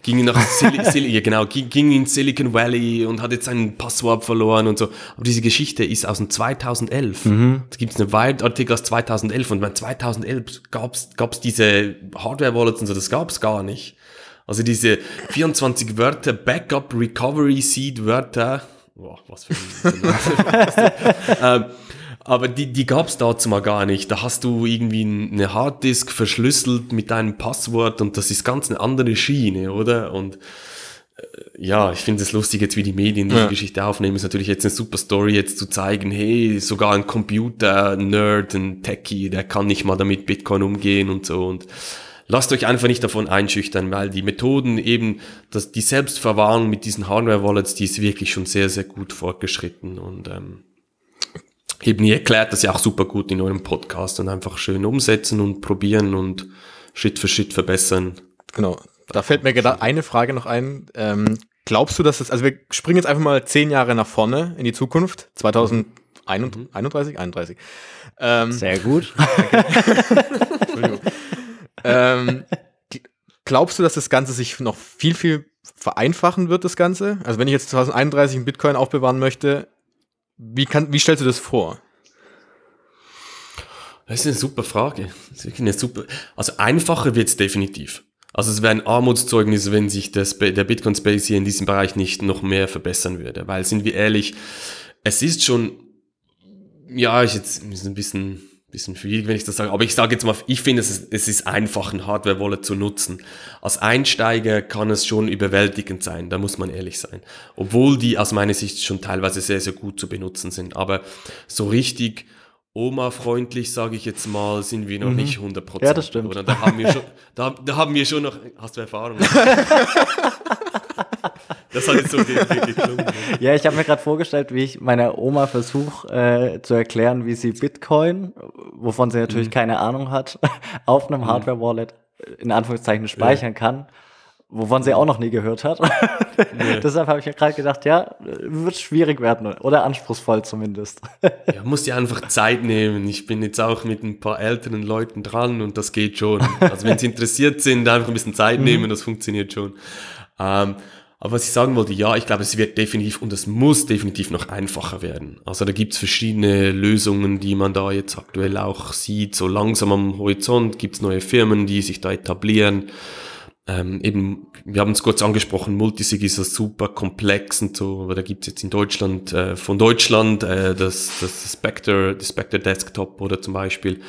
Ging nach Sil Sil ja, genau, ging, ging in Silicon Valley und hat jetzt sein Passwort verloren und so. Aber diese Geschichte ist aus dem 2011. Mhm. Da gibt es einen Wild-Artikel aus 2011 und bei 2011 2011 gab's gab's diese Hardware-Wallets und so, das gab's gar nicht. Also diese 24 Wörter, Backup, Recovery, Seed, Wörter, boah, was für ein ähm, aber die, die gab's dazu mal gar nicht. Da hast du irgendwie eine Harddisk verschlüsselt mit deinem Passwort und das ist ganz eine andere Schiene, oder? Und ja, ich finde es lustig jetzt, wie die Medien diese ja. Geschichte aufnehmen. Ist natürlich jetzt eine super Story, jetzt zu zeigen, hey, sogar ein Computer-Nerd, ein Techie, der kann nicht mal damit Bitcoin umgehen und so. Und lasst euch einfach nicht davon einschüchtern, weil die Methoden eben, dass die Selbstverwahrung mit diesen Hardware-Wallets, die ist wirklich schon sehr, sehr gut fortgeschritten. Und ähm, eben, ihr erklärt das ja auch super gut in eurem Podcast und einfach schön umsetzen und probieren und Schritt für Schritt verbessern. Genau. Da fällt mir gerade eine Frage noch ein. Ähm, glaubst du, dass es, also wir springen jetzt einfach mal zehn Jahre nach vorne in die Zukunft, 2031, mhm. 31. Ähm, Sehr gut. Entschuldigung. ähm, glaubst du, dass das Ganze sich noch viel, viel vereinfachen wird, das Ganze? Also wenn ich jetzt 2031 einen Bitcoin aufbewahren möchte, wie, kann, wie stellst du das vor? Das ist eine super Frage. Eine super, also einfacher wird es definitiv. Also es wäre ein Armutszeugnis, wenn sich das, der Bitcoin-Space hier in diesem Bereich nicht noch mehr verbessern würde. Weil, sind wir ehrlich, es ist schon, ja, ich jetzt ist ein bisschen, bisschen schwierig, wenn ich das sage, aber ich sage jetzt mal, ich finde, es ist, es ist einfach, ein Hardware-Wallet zu nutzen. Als Einsteiger kann es schon überwältigend sein, da muss man ehrlich sein. Obwohl die aus meiner Sicht schon teilweise sehr, sehr gut zu benutzen sind. Aber so richtig Oma-freundlich, sage ich jetzt mal, sind wir noch mhm. nicht 100%. Ja, das stimmt. Oder? Da, haben wir schon, da, da haben wir schon noch... Hast du Erfahrung? das hat jetzt so geklungen. Ne? Ja, ich habe mir gerade vorgestellt, wie ich meiner Oma versuche äh, zu erklären, wie sie Bitcoin, wovon sie natürlich mhm. keine Ahnung hat, auf einem mhm. Hardware-Wallet in Anführungszeichen speichern ja. kann wovon sie auch noch nie gehört hat. Nee. Deshalb habe ich ja gerade gedacht, ja, wird schwierig werden oder anspruchsvoll zumindest. ja, muss dir einfach Zeit nehmen. Ich bin jetzt auch mit ein paar älteren Leuten dran und das geht schon. Also wenn sie interessiert sind, einfach ein bisschen Zeit mhm. nehmen, das funktioniert schon. Ähm, aber was ich sagen wollte, ja, ich glaube, es wird definitiv und es muss definitiv noch einfacher werden. Also da gibt es verschiedene Lösungen, die man da jetzt aktuell auch sieht. So langsam am Horizont gibt es neue Firmen, die sich da etablieren ähm, eben, wir haben es kurz angesprochen, Multisig ist ja super komplex und so, aber da gibt's jetzt in Deutschland, äh, von Deutschland, äh, das, das Spectre, das Spectre Desktop oder zum Beispiel,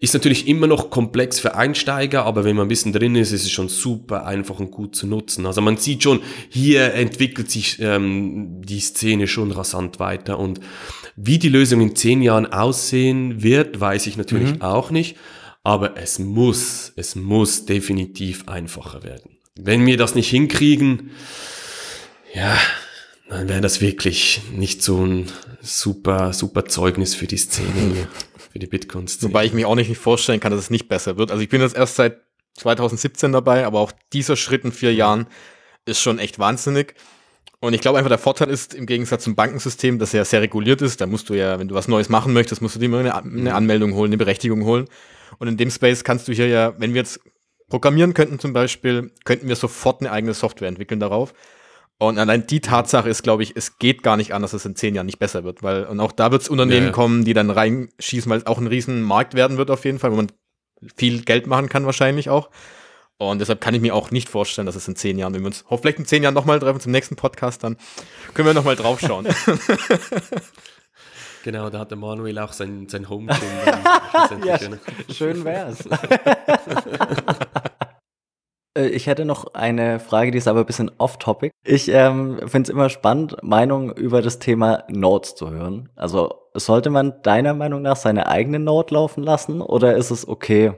ist natürlich immer noch komplex für Einsteiger, aber wenn man ein bisschen drin ist, ist es schon super einfach und gut zu nutzen. Also man sieht schon, hier entwickelt sich ähm, die Szene schon rasant weiter und wie die Lösung in zehn Jahren aussehen wird, weiß ich natürlich mhm. auch nicht. Aber es muss, es muss definitiv einfacher werden. Wenn wir das nicht hinkriegen, ja, dann wäre das wirklich nicht so ein super, super Zeugnis für die Szene für die Bitcoin-Szene. Wobei ich mir auch nicht vorstellen kann, dass es nicht besser wird. Also ich bin jetzt erst seit 2017 dabei, aber auch dieser Schritt in vier Jahren ist schon echt wahnsinnig. Und ich glaube einfach, der Vorteil ist im Gegensatz zum Bankensystem, dass er sehr reguliert ist. Da musst du ja, wenn du was Neues machen möchtest, musst du dir immer eine, eine Anmeldung holen, eine Berechtigung holen. Und in dem Space kannst du hier ja, wenn wir jetzt programmieren könnten zum Beispiel, könnten wir sofort eine eigene Software entwickeln darauf. Und allein die Tatsache ist, glaube ich, es geht gar nicht an, dass es in zehn Jahren nicht besser wird, weil und auch da wird es Unternehmen ja, ja. kommen, die dann reinschießen, weil es auch ein riesen Markt werden wird auf jeden Fall, wo man viel Geld machen kann wahrscheinlich auch. Und deshalb kann ich mir auch nicht vorstellen, dass es in zehn Jahren, wenn wir uns vielleicht in zehn Jahren nochmal treffen zum nächsten Podcast, dann können wir nochmal drauf schauen. Genau, da hat der Manuel auch sein, sein Home ja, schön wär's. Äh, ich hätte noch eine Frage, die ist aber ein bisschen off-topic. Ich ähm, finde es immer spannend, Meinungen über das Thema Nodes zu hören. Also sollte man deiner Meinung nach seine eigene Node laufen lassen oder ist es okay,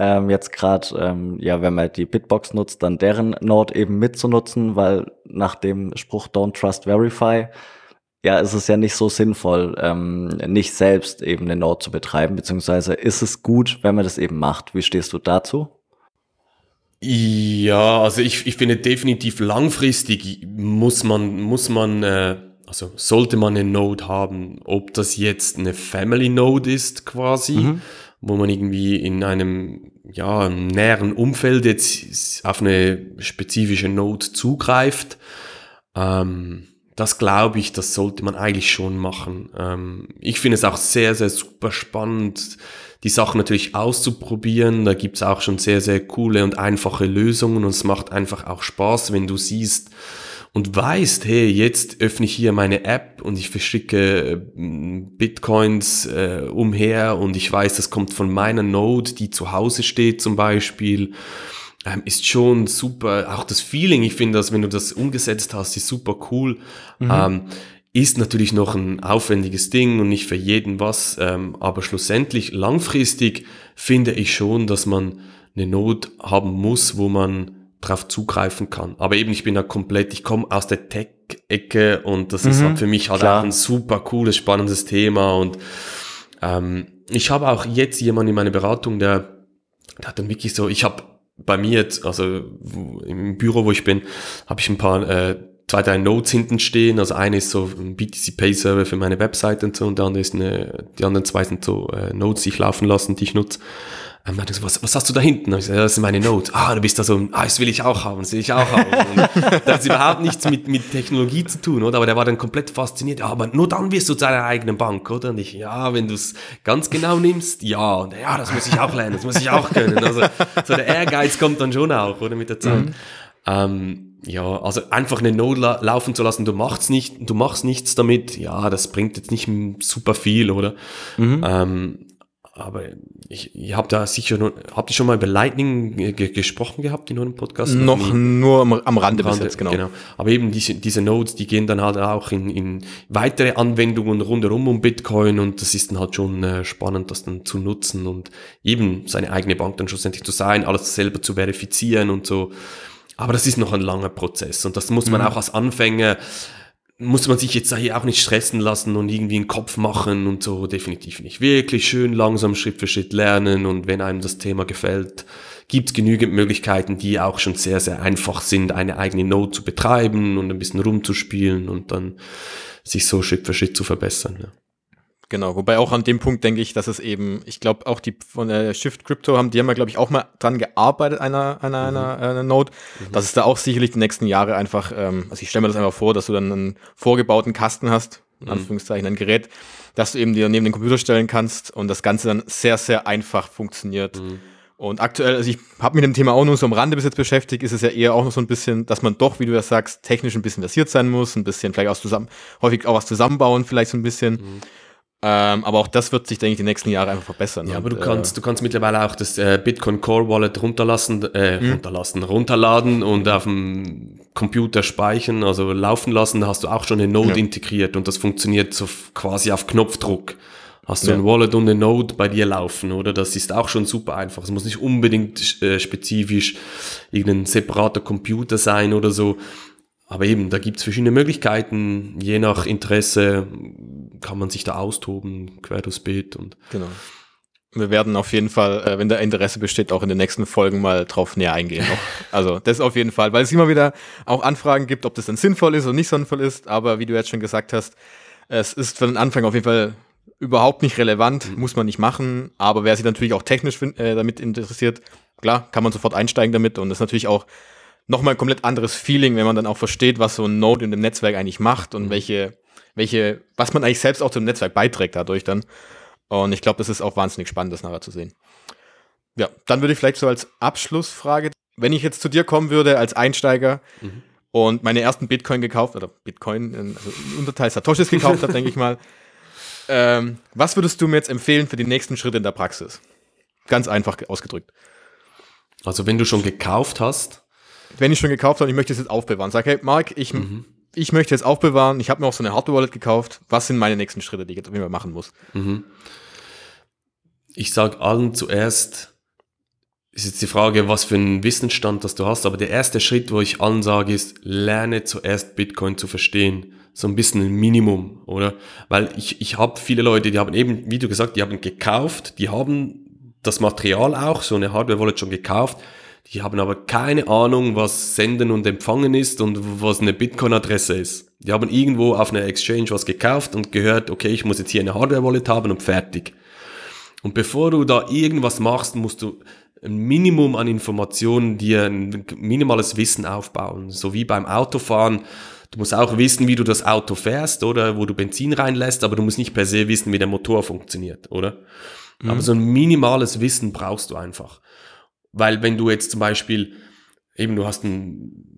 ähm, jetzt gerade, ähm, ja, wenn man die Bitbox nutzt, dann deren Node eben mitzunutzen, weil nach dem Spruch Don't Trust Verify ja, ist es ja nicht so sinnvoll, ähm, nicht selbst eben eine Node zu betreiben, beziehungsweise ist es gut, wenn man das eben macht. Wie stehst du dazu? Ja, also ich, ich finde definitiv langfristig muss man, muss man, äh, also sollte man eine Node haben, ob das jetzt eine Family Node ist quasi, mhm. wo man irgendwie in einem ja, näheren Umfeld jetzt auf eine spezifische Node zugreift. Ähm, das glaube ich, das sollte man eigentlich schon machen. Ähm, ich finde es auch sehr, sehr super spannend, die Sachen natürlich auszuprobieren. Da gibt's auch schon sehr, sehr coole und einfache Lösungen und es macht einfach auch Spaß, wenn du siehst und weißt, hey, jetzt öffne ich hier meine App und ich verschicke äh, Bitcoins äh, umher und ich weiß, das kommt von meiner Node, die zu Hause steht zum Beispiel ähm, ist schon super. Auch das Feeling, ich finde, dass wenn du das umgesetzt hast, ist super cool. Mhm. Ähm, ist natürlich noch ein aufwendiges Ding und nicht für jeden was, ähm, aber schlussendlich langfristig finde ich schon, dass man eine Not haben muss, wo man drauf zugreifen kann. Aber eben, ich bin da komplett, ich komme aus der Tech-Ecke und das mhm, ist halt für mich halt klar. auch ein super cooles, spannendes Thema und ähm, ich habe auch jetzt jemanden in meiner Beratung, der, der hat dann wirklich so, ich habe bei mir jetzt, also im Büro, wo ich bin, habe ich ein paar äh, zwei, drei Notes hinten stehen. Also eine ist so ein BTC Pay Server für meine Website und so und der andere ist eine, die anderen zwei sind so äh, Notes, die ich laufen lassen, die ich nutze. Er meinte so, was, was hast du da hinten? ich gesagt, das sind meine Notes. Ah, du bist da so, ah, das will ich auch haben, das will ich auch haben. Und das hat überhaupt nichts mit, mit Technologie zu tun, oder? Aber der war dann komplett fasziniert. Ja, aber nur dann wirst du zu deiner eigenen Bank, oder? Und ich, ja, wenn du es ganz genau nimmst, ja. Und ja, das muss ich auch lernen, das muss ich auch können. Also, so der Ehrgeiz kommt dann schon auch, oder? Mit der Zeit. Mhm. Ähm, ja, also einfach eine Node la laufen zu lassen, du machst nicht, du machst nichts damit, ja, das bringt jetzt nicht super viel, oder? Mhm. Ähm, aber ich, ich habe da sicher nur, habt ihr schon mal über Lightning gesprochen gehabt in einem Podcast? Noch nur am, am Rande, Rande bis jetzt, genau. genau. Aber eben diese, diese Nodes, die gehen dann halt auch in, in weitere Anwendungen rundherum um Bitcoin und das ist dann halt schon äh, spannend, das dann zu nutzen und eben seine eigene Bank dann schlussendlich zu sein, alles selber zu verifizieren und so. Aber das ist noch ein langer Prozess und das muss man mhm. auch als Anfänger muss man sich jetzt hier auch nicht stressen lassen und irgendwie einen Kopf machen und so, definitiv nicht. Wirklich schön langsam Schritt für Schritt lernen und wenn einem das Thema gefällt, gibt es genügend Möglichkeiten, die auch schon sehr, sehr einfach sind, eine eigene Note zu betreiben und ein bisschen rumzuspielen und dann sich so Schritt für Schritt zu verbessern. Ja. Genau, wobei auch an dem Punkt denke ich, dass es eben, ich glaube auch die von der Shift Crypto haben, die haben ja glaube ich auch mal dran gearbeitet, einer, einer, mhm. einer, einer Node, mhm. dass es da auch sicherlich die nächsten Jahre einfach, ähm, also ich stelle mir das einfach vor, dass du dann einen vorgebauten Kasten hast, in mhm. Anführungszeichen ein Gerät, dass du eben dir neben den Computer stellen kannst und das Ganze dann sehr, sehr einfach funktioniert. Mhm. Und aktuell, also ich habe mit dem Thema auch nur so am Rande bis jetzt beschäftigt, ist es ja eher auch noch so ein bisschen, dass man doch, wie du das sagst, technisch ein bisschen versiert sein muss, ein bisschen vielleicht auch zusammen, häufig auch was zusammenbauen, vielleicht so ein bisschen. Mhm. Ähm, aber auch das wird sich, denke ich, die nächsten Jahre einfach verbessern. Ja, aber du kannst, äh, du kannst mittlerweile auch das äh, Bitcoin Core Wallet runterlassen, äh, hm? runterlassen, runterladen und auf dem Computer speichern, also laufen lassen. Da hast du auch schon eine Node ja. integriert und das funktioniert so quasi auf Knopfdruck. Hast du ja. ein Wallet und eine Node bei dir laufen, oder? Das ist auch schon super einfach. Es muss nicht unbedingt äh, spezifisch irgendein separater Computer sein oder so. Aber eben, da gibt's verschiedene Möglichkeiten. Je nach Interesse kann man sich da austoben, quer durchs Bild. Und genau. Wir werden auf jeden Fall, äh, wenn da Interesse besteht, auch in den nächsten Folgen mal drauf näher eingehen. Noch. Also das auf jeden Fall, weil es immer wieder auch Anfragen gibt, ob das dann sinnvoll ist oder nicht sinnvoll ist. Aber wie du jetzt schon gesagt hast, es ist für den Anfang auf jeden Fall überhaupt nicht relevant, mhm. muss man nicht machen, aber wer sich natürlich auch technisch äh, damit interessiert, klar, kann man sofort einsteigen damit und das ist natürlich auch nochmal ein komplett anderes Feeling, wenn man dann auch versteht, was so ein Node in dem Netzwerk eigentlich macht und mhm. welche, welche, was man eigentlich selbst auch zum Netzwerk beiträgt dadurch dann. Und ich glaube, das ist auch wahnsinnig spannend, das nachher zu sehen. Ja, dann würde ich vielleicht so als Abschlussfrage, wenn ich jetzt zu dir kommen würde als Einsteiger mhm. und meine ersten Bitcoin gekauft, oder Bitcoin, also Unterteil Satoshis gekauft habe, denke ich mal, ähm, was würdest du mir jetzt empfehlen für die nächsten Schritte in der Praxis? Ganz einfach ausgedrückt. Also wenn du schon gekauft hast, wenn ich schon gekauft habe, ich möchte es jetzt aufbewahren. Sag, hey, Marc, ich, mhm. ich möchte jetzt aufbewahren. Ich habe mir auch so eine Hardware-Wallet gekauft. Was sind meine nächsten Schritte, die ich jetzt machen muss? Mhm. Ich sage allen zuerst, ist jetzt die Frage, was für einen Wissensstand das du hast, aber der erste Schritt, wo ich allen sage, ist, lerne zuerst Bitcoin zu verstehen. So ein bisschen ein Minimum, oder? Weil ich, ich habe viele Leute, die haben eben, wie du gesagt, die haben gekauft, die haben das Material auch, so eine Hardware-Wallet schon gekauft, die haben aber keine Ahnung, was Senden und Empfangen ist und was eine Bitcoin-Adresse ist. Die haben irgendwo auf einer Exchange was gekauft und gehört, okay, ich muss jetzt hier eine Hardware-Wallet haben und fertig. Und bevor du da irgendwas machst, musst du ein Minimum an Informationen, dir ein minimales Wissen aufbauen. So wie beim Autofahren. Du musst auch wissen, wie du das Auto fährst oder wo du Benzin reinlässt, aber du musst nicht per se wissen, wie der Motor funktioniert, oder? Mhm. Aber so ein minimales Wissen brauchst du einfach. Weil wenn du jetzt zum Beispiel, eben du hast ein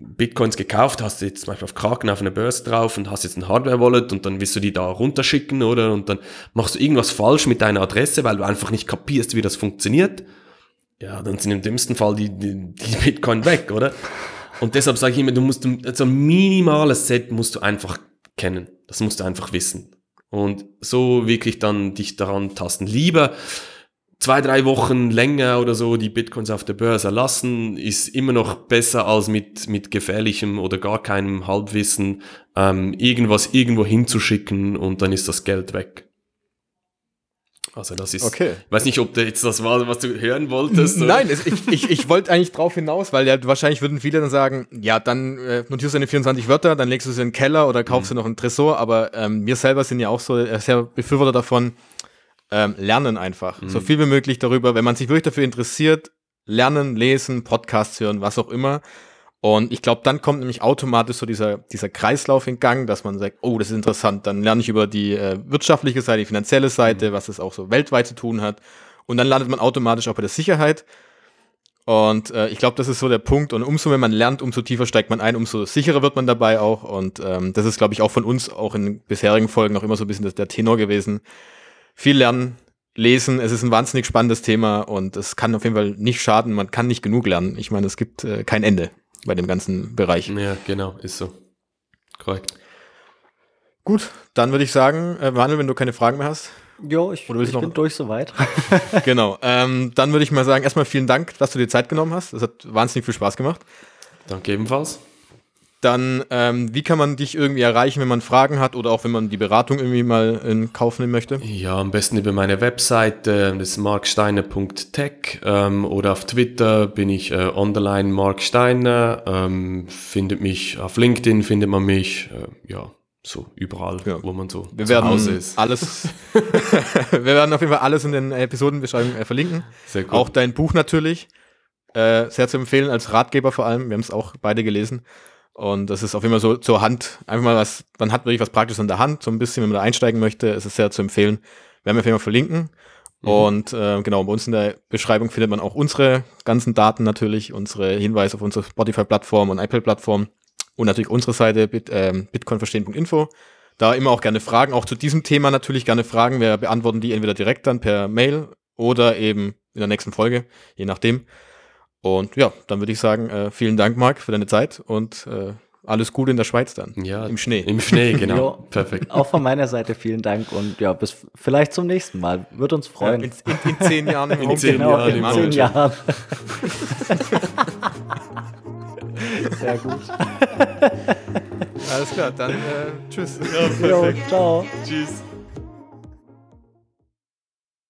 Bitcoins gekauft, hast jetzt zum Beispiel auf Kraken auf einer Börse drauf und hast jetzt ein Hardware-Wallet und dann willst du die da runterschicken, oder? Und dann machst du irgendwas falsch mit deiner Adresse, weil du einfach nicht kapierst, wie das funktioniert. Ja, dann sind im dümmsten Fall die, die, die Bitcoin weg, oder? Und deshalb sage ich immer, du musst so ein minimales Set musst du einfach kennen. Das musst du einfach wissen. Und so wirklich dann dich daran tasten. Lieber zwei, drei Wochen länger oder so die Bitcoins auf der Börse lassen, ist immer noch besser als mit, mit gefährlichem oder gar keinem Halbwissen ähm, irgendwas irgendwo hinzuschicken und dann ist das Geld weg. Also das ist, okay. ich weiß nicht, ob da jetzt das war, was du hören wolltest. Nein, es, ich, ich, ich wollte eigentlich drauf hinaus, weil ja wahrscheinlich würden viele dann sagen, ja, dann äh, notierst du deine 24 Wörter, dann legst du sie in den Keller oder kaufst mhm. du noch einen Tresor, aber ähm, wir selber sind ja auch so äh, sehr Befürworter davon, ähm, lernen einfach. Mhm. So viel wie möglich darüber, wenn man sich wirklich dafür interessiert, lernen, lesen, Podcasts hören, was auch immer. Und ich glaube, dann kommt nämlich automatisch so dieser, dieser Kreislauf in Gang, dass man sagt, oh, das ist interessant, dann lerne ich über die äh, wirtschaftliche Seite, die finanzielle Seite, mhm. was es auch so weltweit zu tun hat. Und dann landet man automatisch auch bei der Sicherheit. Und äh, ich glaube, das ist so der Punkt. Und umso mehr man lernt, umso tiefer steigt man ein, umso sicherer wird man dabei auch. Und ähm, das ist, glaube ich, auch von uns auch in bisherigen Folgen auch immer so ein bisschen der Tenor gewesen, viel lernen, lesen. Es ist ein wahnsinnig spannendes Thema und es kann auf jeden Fall nicht schaden. Man kann nicht genug lernen. Ich meine, es gibt äh, kein Ende bei dem ganzen Bereich. Ja, genau, ist so. Korrekt. Gut, dann würde ich sagen, äh, Manuel, wenn du keine Fragen mehr hast. Jo, ich, ich bin durch soweit. genau. Ähm, dann würde ich mal sagen, erstmal vielen Dank, dass du dir Zeit genommen hast. Das hat wahnsinnig viel Spaß gemacht. Danke ebenfalls. Dann, ähm, wie kann man dich irgendwie erreichen, wenn man Fragen hat oder auch wenn man die Beratung irgendwie mal in Kauf nehmen möchte? Ja, am besten über meine Webseite, das ist marksteiner.tech ähm, oder auf Twitter bin ich äh, online Mark Steiner, ähm, findet mich auf LinkedIn, findet man mich, äh, ja, so überall, ja. wo man so wir zu werden Hause ist. Alles, wir werden auf jeden Fall alles in den Episodenbeschreibungen äh, verlinken. Sehr gut. Auch dein Buch natürlich. Äh, sehr zu empfehlen als Ratgeber vor allem. Wir haben es auch beide gelesen. Und das ist auf jeden Fall so zur Hand, einfach mal was, man hat wirklich was Praktisches an der Hand, so ein bisschen, wenn man da einsteigen möchte, ist es sehr zu empfehlen. Werden wir auf jeden Fall verlinken. Mhm. Und äh, genau, bei uns in der Beschreibung findet man auch unsere ganzen Daten natürlich, unsere Hinweise auf unsere Spotify-Plattform und iPad-Plattform und natürlich unsere Seite bit, äh, bitcoinverstehen.info. Da immer auch gerne Fragen, auch zu diesem Thema natürlich gerne Fragen. Wir beantworten die entweder direkt dann per Mail oder eben in der nächsten Folge, je nachdem. Und ja, dann würde ich sagen, äh, vielen Dank, Marc, für deine Zeit und äh, alles Gute in der Schweiz dann. Ja, im Schnee. Im Schnee, genau. jo, Perfekt. Auch von meiner Seite vielen Dank und ja, bis vielleicht zum nächsten Mal. Wird uns freuen. Ja, in, in, in, zehn Jahren im In zehn genau, Jahren. In zehn Jahren. Sehr gut. Alles klar, dann äh, tschüss. Ja, perfekt. Jo, ciao. Tschüss.